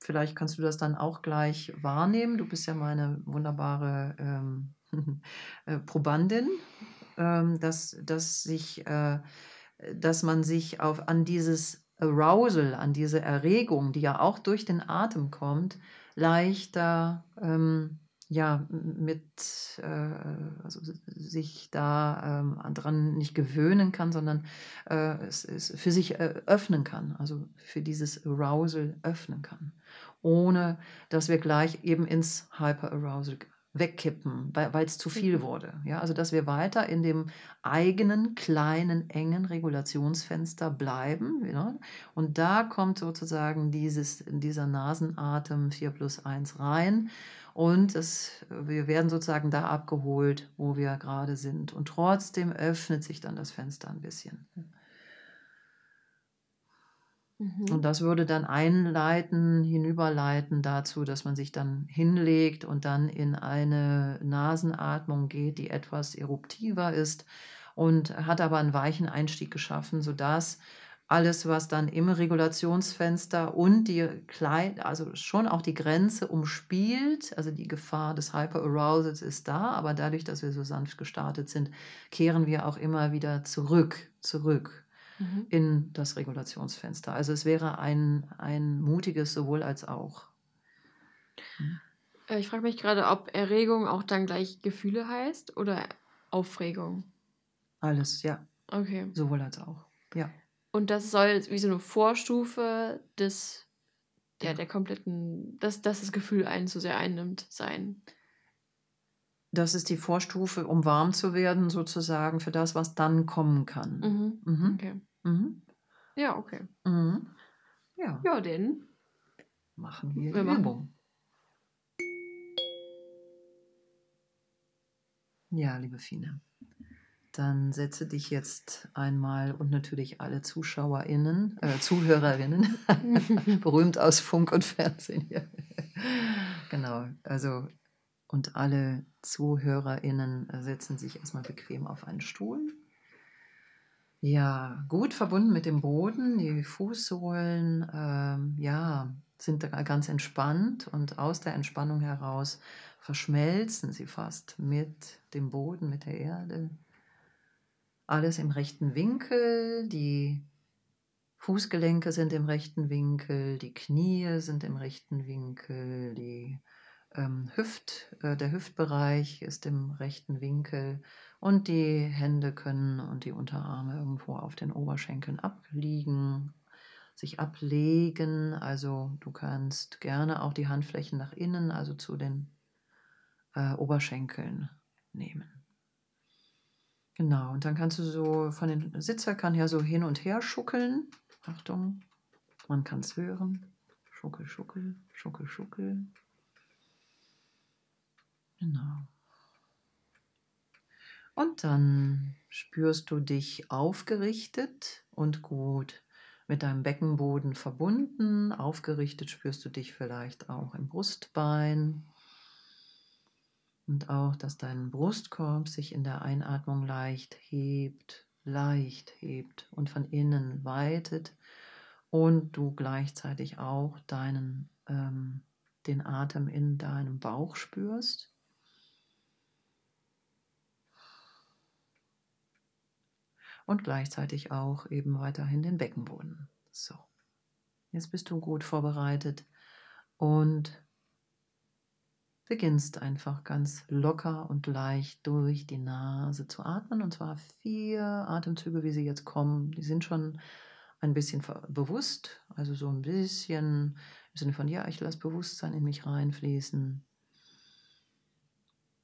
vielleicht kannst du das dann auch gleich wahrnehmen. Du bist ja meine wunderbare ähm, äh, Probandin, ähm, dass, dass, sich, äh, dass man sich auf, an dieses Arousal, an diese Erregung, die ja auch durch den Atem kommt, leichter ähm, ja, mit äh, also sich da ähm, dran nicht gewöhnen kann, sondern äh, es, es für sich äh, öffnen kann, also für dieses Arousal öffnen kann, ohne dass wir gleich eben ins Hyperarousal wegkippen, weil es zu viel Mhm. wurde. Ja, also dass wir weiter in dem eigenen kleinen engen Regulationsfenster bleiben. Ja? Und da kommt sozusagen dieses, dieser Nasenatem 4 plus 1 rein. Und es, wir werden sozusagen da abgeholt, wo wir gerade sind. Und trotzdem öffnet sich dann das Fenster ein bisschen. Mhm. Und das würde dann einleiten, hinüberleiten dazu, dass man sich dann hinlegt und dann in eine Nasenatmung geht, die etwas eruptiver ist und hat aber einen weichen Einstieg geschaffen, sodass alles, was dann im Regulationsfenster und die klein, also schon auch die Grenze umspielt, also die Gefahr des Hyperarousals ist da, aber dadurch, dass wir so sanft gestartet sind, kehren wir auch immer wieder zurück, zurück Mhm. in das Regulationsfenster. Also es wäre ein, ein mutiges sowohl als auch. Äh, Ich frage mich gerade, ob Erregung auch dann gleich Gefühle heißt oder Aufregung. Alles, ja, Okay. sowohl als auch. Ja, Und das soll wie so eine Vorstufe des, ja, der kompletten, dass, dass das Gefühl einen zu sehr einnimmt, sein. das ist die Vorstufe, um warm zu werden, sozusagen für das, was dann kommen kann. Mhm. Mhm. Okay. Mhm. Ja, okay. Mhm. Ja, Ja, denn. machen wir, Wir die machen. Übung. Ja, liebe Fine. Dann setze dich jetzt einmal und natürlich alle ZuschauerInnen, äh, ZuhörerInnen, berühmt aus Funk und Fernsehen hier. genau, also und alle ZuhörerInnen setzen sich erstmal bequem auf einen Stuhl. Ja, gut verbunden mit dem Boden, die Fußsohlen, ähm, ja, sind ganz entspannt und aus der Entspannung heraus verschmelzen sie fast mit dem Boden, mit der Erde. Alles im rechten Winkel, die Fußgelenke sind im rechten Winkel, die Knie sind im rechten Winkel, die ähm, Hüft, äh, der Hüftbereich ist im rechten Winkel und die Hände können und die Unterarme irgendwo auf den Oberschenkeln abliegen, sich ablegen. Also du kannst gerne auch die Handflächen nach innen, also zu den äh, Oberschenkeln nehmen. Genau, und dann kannst du so von den Sitzer kann ja so hin und her schuckeln. Achtung, man kann es hören. Schuckel, schuckel, schuckel, schuckel. Genau. Und dann spürst du dich aufgerichtet und gut mit deinem Beckenboden verbunden. Aufgerichtet spürst du dich vielleicht auch im Brustbein. Und auch, dass dein Brustkorb sich in der Einatmung leicht hebt, leicht hebt und von innen weitet. Und du gleichzeitig auch deinen, ähm, den Atem in deinem Bauch spürst. Und gleichzeitig auch eben weiterhin den Beckenboden. So, jetzt bist du gut vorbereitet und beginnst einfach ganz locker und leicht durch die Nase zu atmen und zwar vier Atemzüge, wie sie jetzt kommen. Die sind schon ein bisschen bewusst, also so ein bisschen im Sinne von, ja, ich lasse Bewusstsein in mich reinfließen.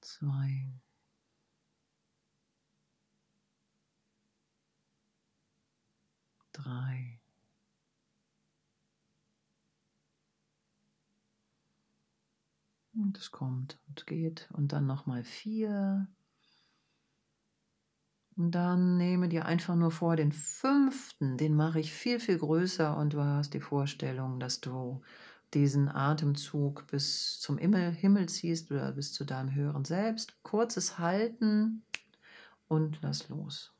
Zwei. Drei. Und es kommt und geht. Und dann nochmal vier. Und dann nehme dir einfach nur vor, den fünften, den mache ich viel, viel größer und du hast die Vorstellung, dass du diesen Atemzug bis zum Himmel ziehst oder bis zu deinem höheren Selbst. Kurzes Halten und lass los.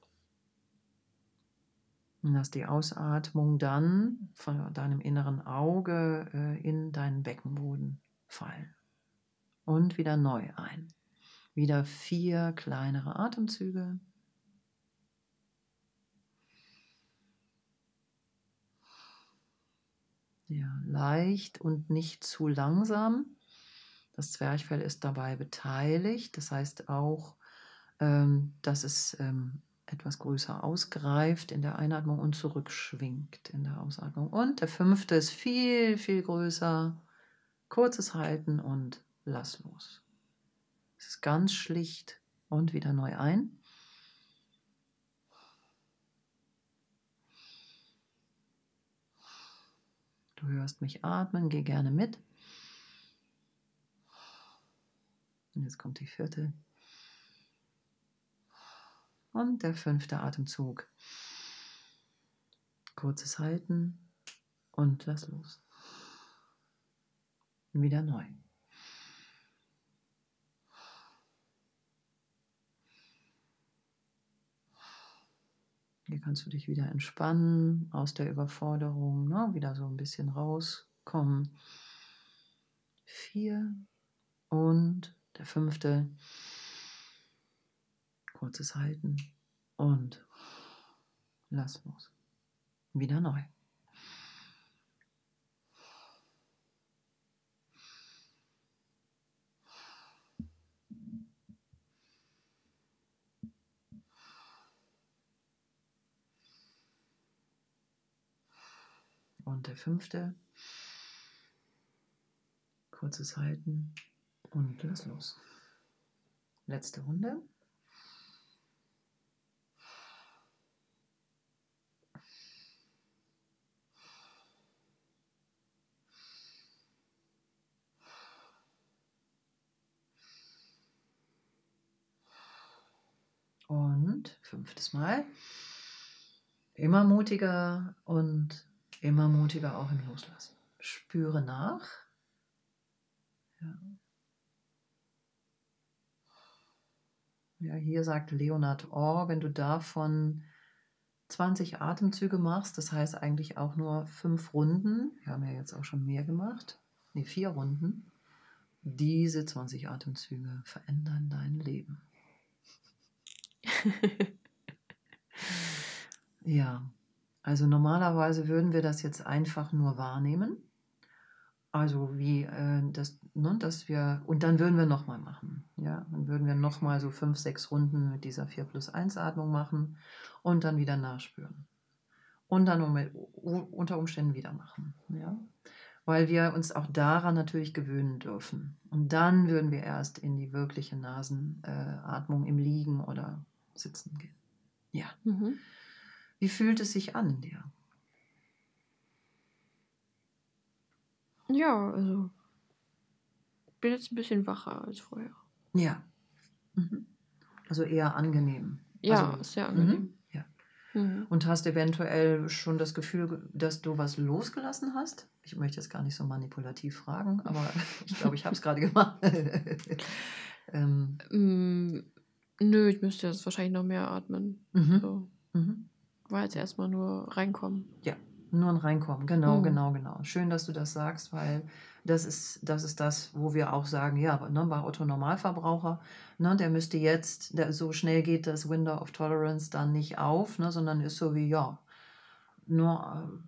Lass die Ausatmung dann von deinem inneren Auge äh, in deinen Beckenboden fallen. Und wieder neu ein. Wieder vier kleinere Atemzüge. Ja, leicht und nicht zu langsam. Das Zwerchfell ist dabei beteiligt. Das heißt auch, ähm, dass es ähm, etwas größer ausgreift in der Einatmung und zurückschwingt in der Ausatmung. Und der fünfte ist viel, viel größer. Kurzes Halten und lass los. Es ist ganz schlicht und wieder neu ein. Du hörst mich atmen, geh gerne mit. Und jetzt kommt die vierte. Und der fünfte Atemzug. Kurzes Halten und lass los. Wieder neu. Hier kannst du dich wieder entspannen aus der Überforderung, ne? wieder so ein bisschen rauskommen. Vier und der fünfte kurzes Halten und lass los. Wieder neu. Und der fünfte. Kurzes Halten und lass los. Letzte Runde. Und Und fünftes Mal. Immer mutiger und immer mutiger auch im Loslassen. Spüre nach. Ja. Ja, hier sagt Leonard Orr, wenn du davon 20 Atemzüge machst, das heißt eigentlich auch nur fünf Runden, wir haben ja jetzt auch schon mehr gemacht, nee, vier Runden, diese 20 Atemzüge verändern dein Leben. ja, also normalerweise würden wir das jetzt einfach nur wahrnehmen. Also wie äh, das, ne, dass wir, und dann würden wir nochmal machen. Ja, dann würden wir nochmal so fünf, sechs Runden mit dieser 4 plus 1 Atmung machen und dann wieder nachspüren. Und dann unter Umständen wieder machen. Ja? Weil wir uns auch daran natürlich gewöhnen dürfen. Und dann würden wir erst in die wirkliche Nasenatmung äh, im Liegen oder Sitzen gehen. Ja. Mhm. Wie fühlt es sich an in dir? Ja, also ich bin jetzt ein bisschen wacher als vorher. Ja. Mhm. Also eher angenehm. Ja, also, sehr angenehm. Mhm. Ja. Mhm. Und hast eventuell schon das Gefühl, dass du was losgelassen hast? Ich möchte jetzt gar nicht so manipulativ fragen, aber ich glaube, ich habe es gerade gemacht. ähm. Nö, ich müsste jetzt wahrscheinlich noch mehr atmen. Mhm. So. Mhm. War jetzt erstmal nur reinkommen. Ja, nur ein Reinkommen, genau, mhm. genau, genau. Schön, dass du das sagst, weil das ist das, ist das wo wir auch sagen, ja, ne, bei Otto Normalverbraucher, ne, der müsste jetzt, der, so schnell geht das Window of Tolerance dann nicht auf, ne, sondern ist so wie, ja, nur,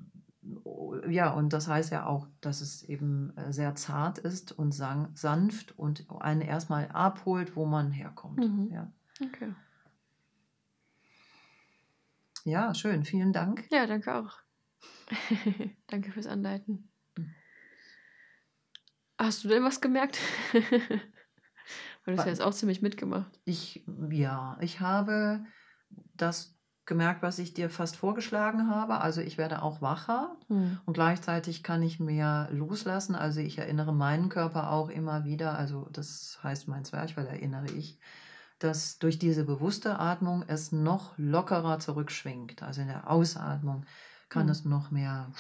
äh, ja, und das heißt ja auch, dass es eben äh, sehr zart ist und sang, sanft und einen erstmal abholt, wo man herkommt. Mhm. Ja. Okay. Ja, schön, vielen Dank. Ja, danke auch. Danke fürs Anleiten. Hast du denn was gemerkt? Weil du hast ja jetzt auch ziemlich mitgemacht. Ich, ja, ich habe das gemerkt, was ich dir fast vorgeschlagen habe. Also ich werde auch wacher hm. und gleichzeitig kann ich mehr loslassen. Also ich erinnere meinen Körper auch immer wieder, also das heißt mein Zwerchfell erinnere ich, dass durch diese bewusste Atmung es noch lockerer zurückschwingt. Also in der Ausatmung kann hm. es noch mehr,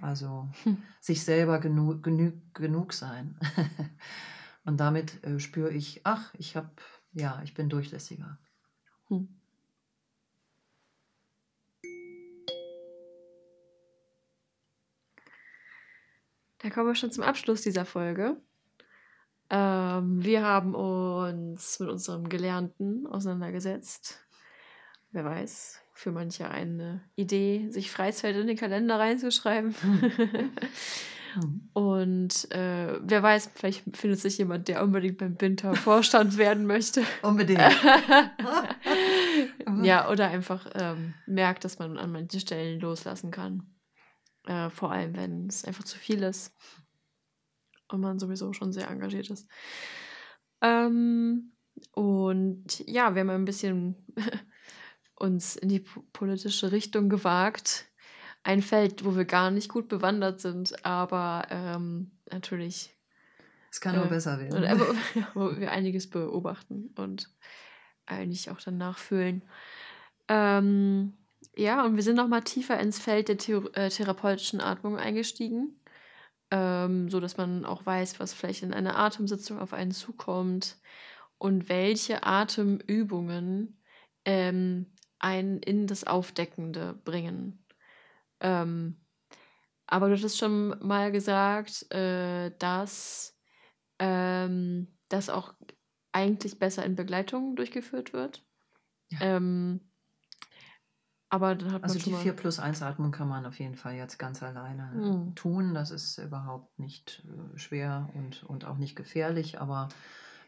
also hm. sich selber genug, genug, genug sein. Und damit äh, spüre ich, ach, ich habe, ja, ich bin durchlässiger. Hm. Da kommen wir schon zum Abschluss dieser Folge. Ähm, wir haben uns mit unserem Gelernten auseinandergesetzt. Wer weiß, für manche eine Idee, sich Freizeit in den Kalender reinzuschreiben. Mhm. Und äh, wer weiß, vielleicht findet sich jemand, der unbedingt beim Winter Vorstand werden möchte. Unbedingt. ja, oder einfach ähm, merkt, dass man an manchen Stellen loslassen kann. Äh, vor allem, wenn es einfach zu viel ist und man sowieso schon sehr engagiert ist. Ähm, und ja, wir haben ein bisschen uns in die politische Richtung gewagt. Ein Feld, wo wir gar nicht gut bewandert sind, aber ähm, natürlich. Es kann nur äh, besser werden. Äh, wo wir einiges beobachten und eigentlich auch dann nachfühlen. Ähm, ja, und wir sind nochmal tiefer ins Feld der Thera äh, therapeutischen Atmung eingestiegen, ähm, so dass man auch weiß, was vielleicht in einer Atemsitzung auf einen zukommt und welche Atemübungen ähm, einen in das Aufdeckende bringen. Ähm, aber du hast schon mal gesagt, äh, dass ähm, das auch eigentlich besser in Begleitung durchgeführt wird. Ja. Ähm, aber dann hat man also die 4 plus 1 Atmung kann man auf jeden Fall jetzt ganz alleine hm. tun. Das ist überhaupt nicht äh, schwer und, und auch nicht gefährlich, aber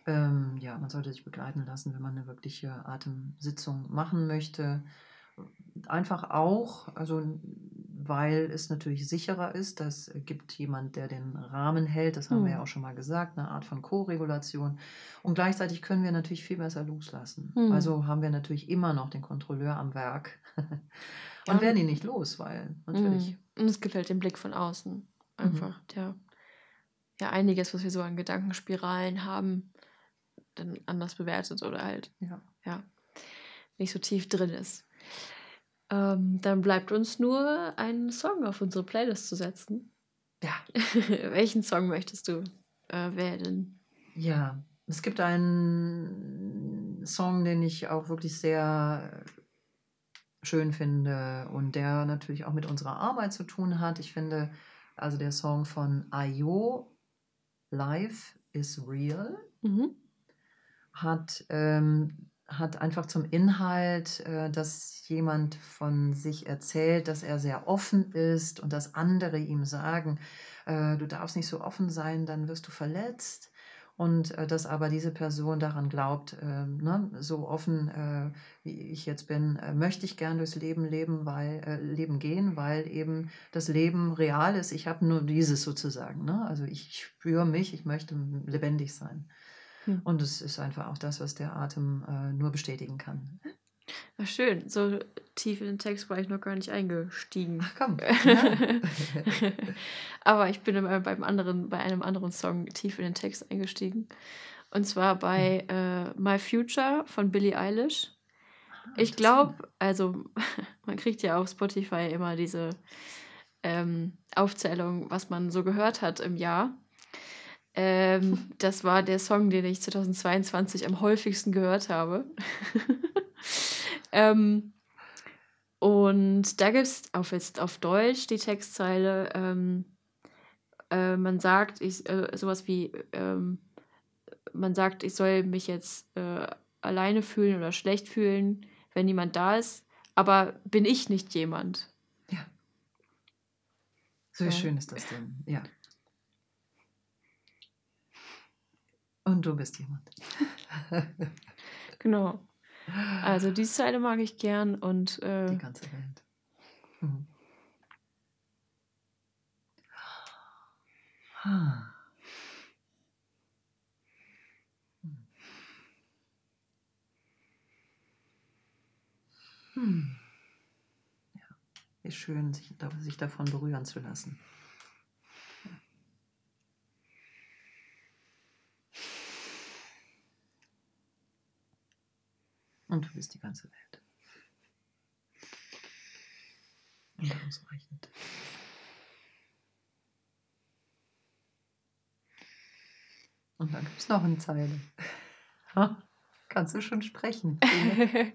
ähm, ja, man sollte sich begleiten lassen, wenn man eine wirkliche Atemsitzung machen möchte. Einfach auch, also weil es natürlich sicherer ist, das gibt jemand, der den Rahmen hält, das haben hm. wir ja auch schon mal gesagt, eine Art von Co-Regulation. Und gleichzeitig können wir natürlich viel besser loslassen. Hm. Also haben wir natürlich immer noch den Kontrolleur am Werk und ja. werden ihn nicht los, weil natürlich. Hm. Und es halt den Blick von außen. Einfach, mhm. der ja einiges, was wir so an Gedankenspiralen haben, dann anders bewertet oder halt. Ja. ja. nicht so tief drin ist. Ähm, dann bleibt uns nur einen Song auf unsere Playlist zu setzen. Ja. Welchen Song möchtest du äh, wählen? Ja, es gibt einen Song, den ich auch wirklich sehr schön finde und der natürlich auch mit unserer Arbeit zu tun hat. Ich finde, also der Song von Ayo, Life is Real, Mhm. hat, ähm, hat einfach zum Inhalt, äh, dass jemand von sich erzählt, dass er sehr offen ist und dass andere ihm sagen, äh, du darfst nicht so offen sein, dann wirst du verletzt. Und äh, dass aber diese Person daran glaubt, äh, ne, so offen wie ich jetzt bin, möchte ich gern durchs Leben leben, weil Leben gehen, weil eben das Leben real ist. Ich habe nur dieses sozusagen. Ne? Also ich spüre mich, ich möchte lebendig sein. Hm. Und es ist einfach auch das, was der Atem äh, nur bestätigen kann. Ach, schön. So tief in den Text war ich noch gar nicht eingestiegen. Ach komm. Ja. Aber ich bin immer beim anderen, bei einem anderen Song tief in den Text eingestiegen. Und zwar bei äh, My Future von Billie Eilish. Ich glaube, also man kriegt ja auf Spotify immer diese ähm, Aufzählung, was man so gehört hat im Jahr. Ähm, das war der Song, den ich 2022 am häufigsten gehört habe. ähm, und da gibt es auf, jetzt auf Deutsch die Textzeile, ähm, äh, man sagt, ich, äh, sowas wie, ähm, man sagt, ich soll mich jetzt äh, alleine fühlen oder schlecht fühlen, wenn niemand da ist, aber bin ich nicht jemand? Ja. So So. schön ist das denn, ja. Und du bist jemand. Genau. Also die Zeile mag ich gern und äh, Die ganze Welt. Mhm. Ah. Hm. Ja, ist schön, sich, sich davon berühren zu lassen. Und du bist die ganze Welt. Und ausreichend. Und dann gibt es noch eine Zeile. Kannst du schon sprechen?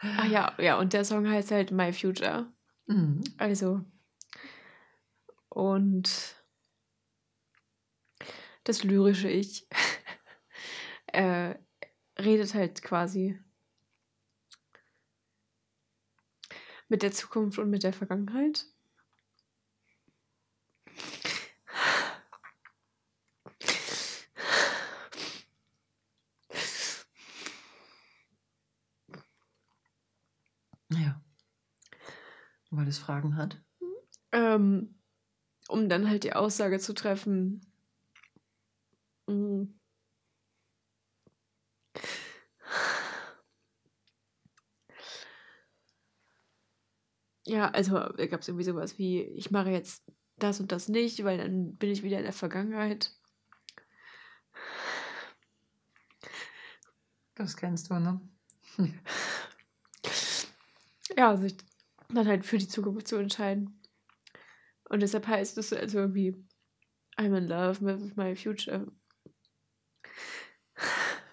ah ja, ja, und der Song heißt halt My Future. Mhm. Also. Und das lyrische Ich äh, redet halt quasi mit der Zukunft und mit der Vergangenheit. Ja. Weil es Fragen hat. Ähm, um dann halt die Aussage zu treffen. mm, Ja, also da gab es irgendwie sowas wie, ich mache jetzt das und das nicht, weil dann bin ich wieder in der Vergangenheit. Das kennst du, ne? Ja, sich dann halt für die Zukunft zu entscheiden. Und deshalb heißt es also irgendwie, I'm in love with my future.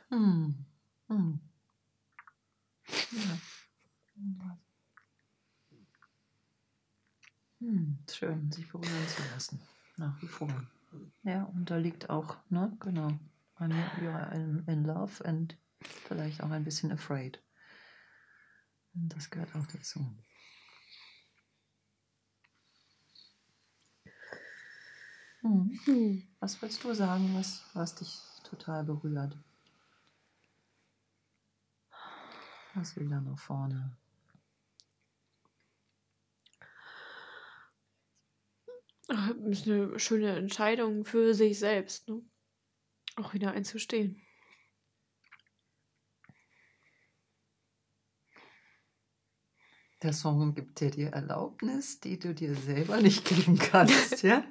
Hm. Hm. Ja. Hm. Schön, sich berühren zu lassen. Nach wie vor. Ja, und da liegt auch, ne, genau. I'm, you're in, in love and vielleicht auch ein bisschen afraid. Und das gehört auch dazu. Hm. Hm. Was willst du sagen, was, was dich total berührt? Was will da nach vorne? Ist eine schöne Entscheidung für sich selbst, ne? Auch wieder einzustehen. Der Song gibt dir die Erlaubnis, die du dir selber nicht geben kannst, ja?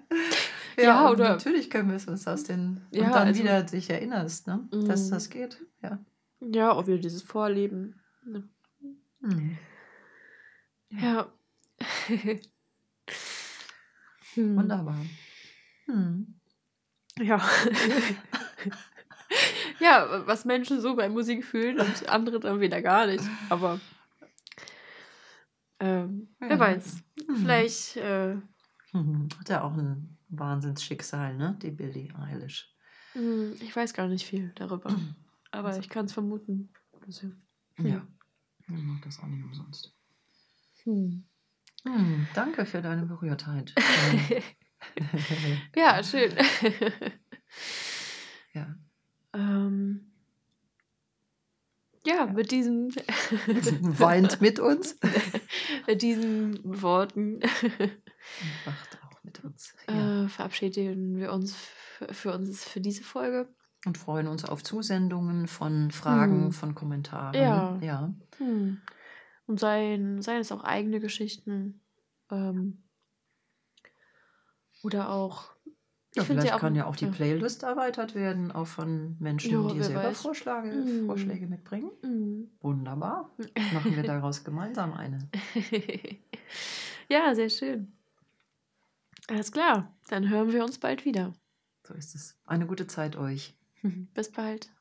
Ja, und oder- Natürlich können wir es uns aus den. Ja, und dann also- wieder dich erinnerst, ne? dass Mhm. das geht. Ja. Ja, auch wieder dieses Vorleben. Ne. Hm. Ja. Hm. Wunderbar. Hm. Ja. ja, was Menschen so bei Musik fühlen und andere dann wieder gar nicht. Aber ähm, wer Ja. weiß. Hm. Vielleicht, äh, Hm. Hat ja auch ein Wahnsinnsschicksal, ne? Die Billie Eilish. hm, ich weiß gar nicht viel darüber. Aber Also- ich kann es vermuten. Also, Ja. Er macht das auch nicht umsonst. hm. Hm. Danke für deine Berührtheit. ja, schön. ja. ähm, ja, mit diesen, Weint mit uns. mit diesen Worten wacht auch mit uns. Ja. äh, verabschieden wir uns für, für uns für diese Folge. Und freuen uns auf Zusendungen von Fragen, Hm. von Kommentaren. Ja. ja. Hm. Und seien, seien es auch eigene Geschichten. Ähm, oder auch. Ja, vielleicht sie auch- kann ja auch die ja. Playlist erweitert werden, auch von Menschen, Ja, die selber weiß. Vorschläge, Hm. Vorschläge mitbringen. Hm. Wunderbar. Machen wir daraus gemeinsam eine. ja, sehr schön. Alles klar, dann hören wir uns bald wieder. So ist es. Eine gute Zeit euch. Bis bald.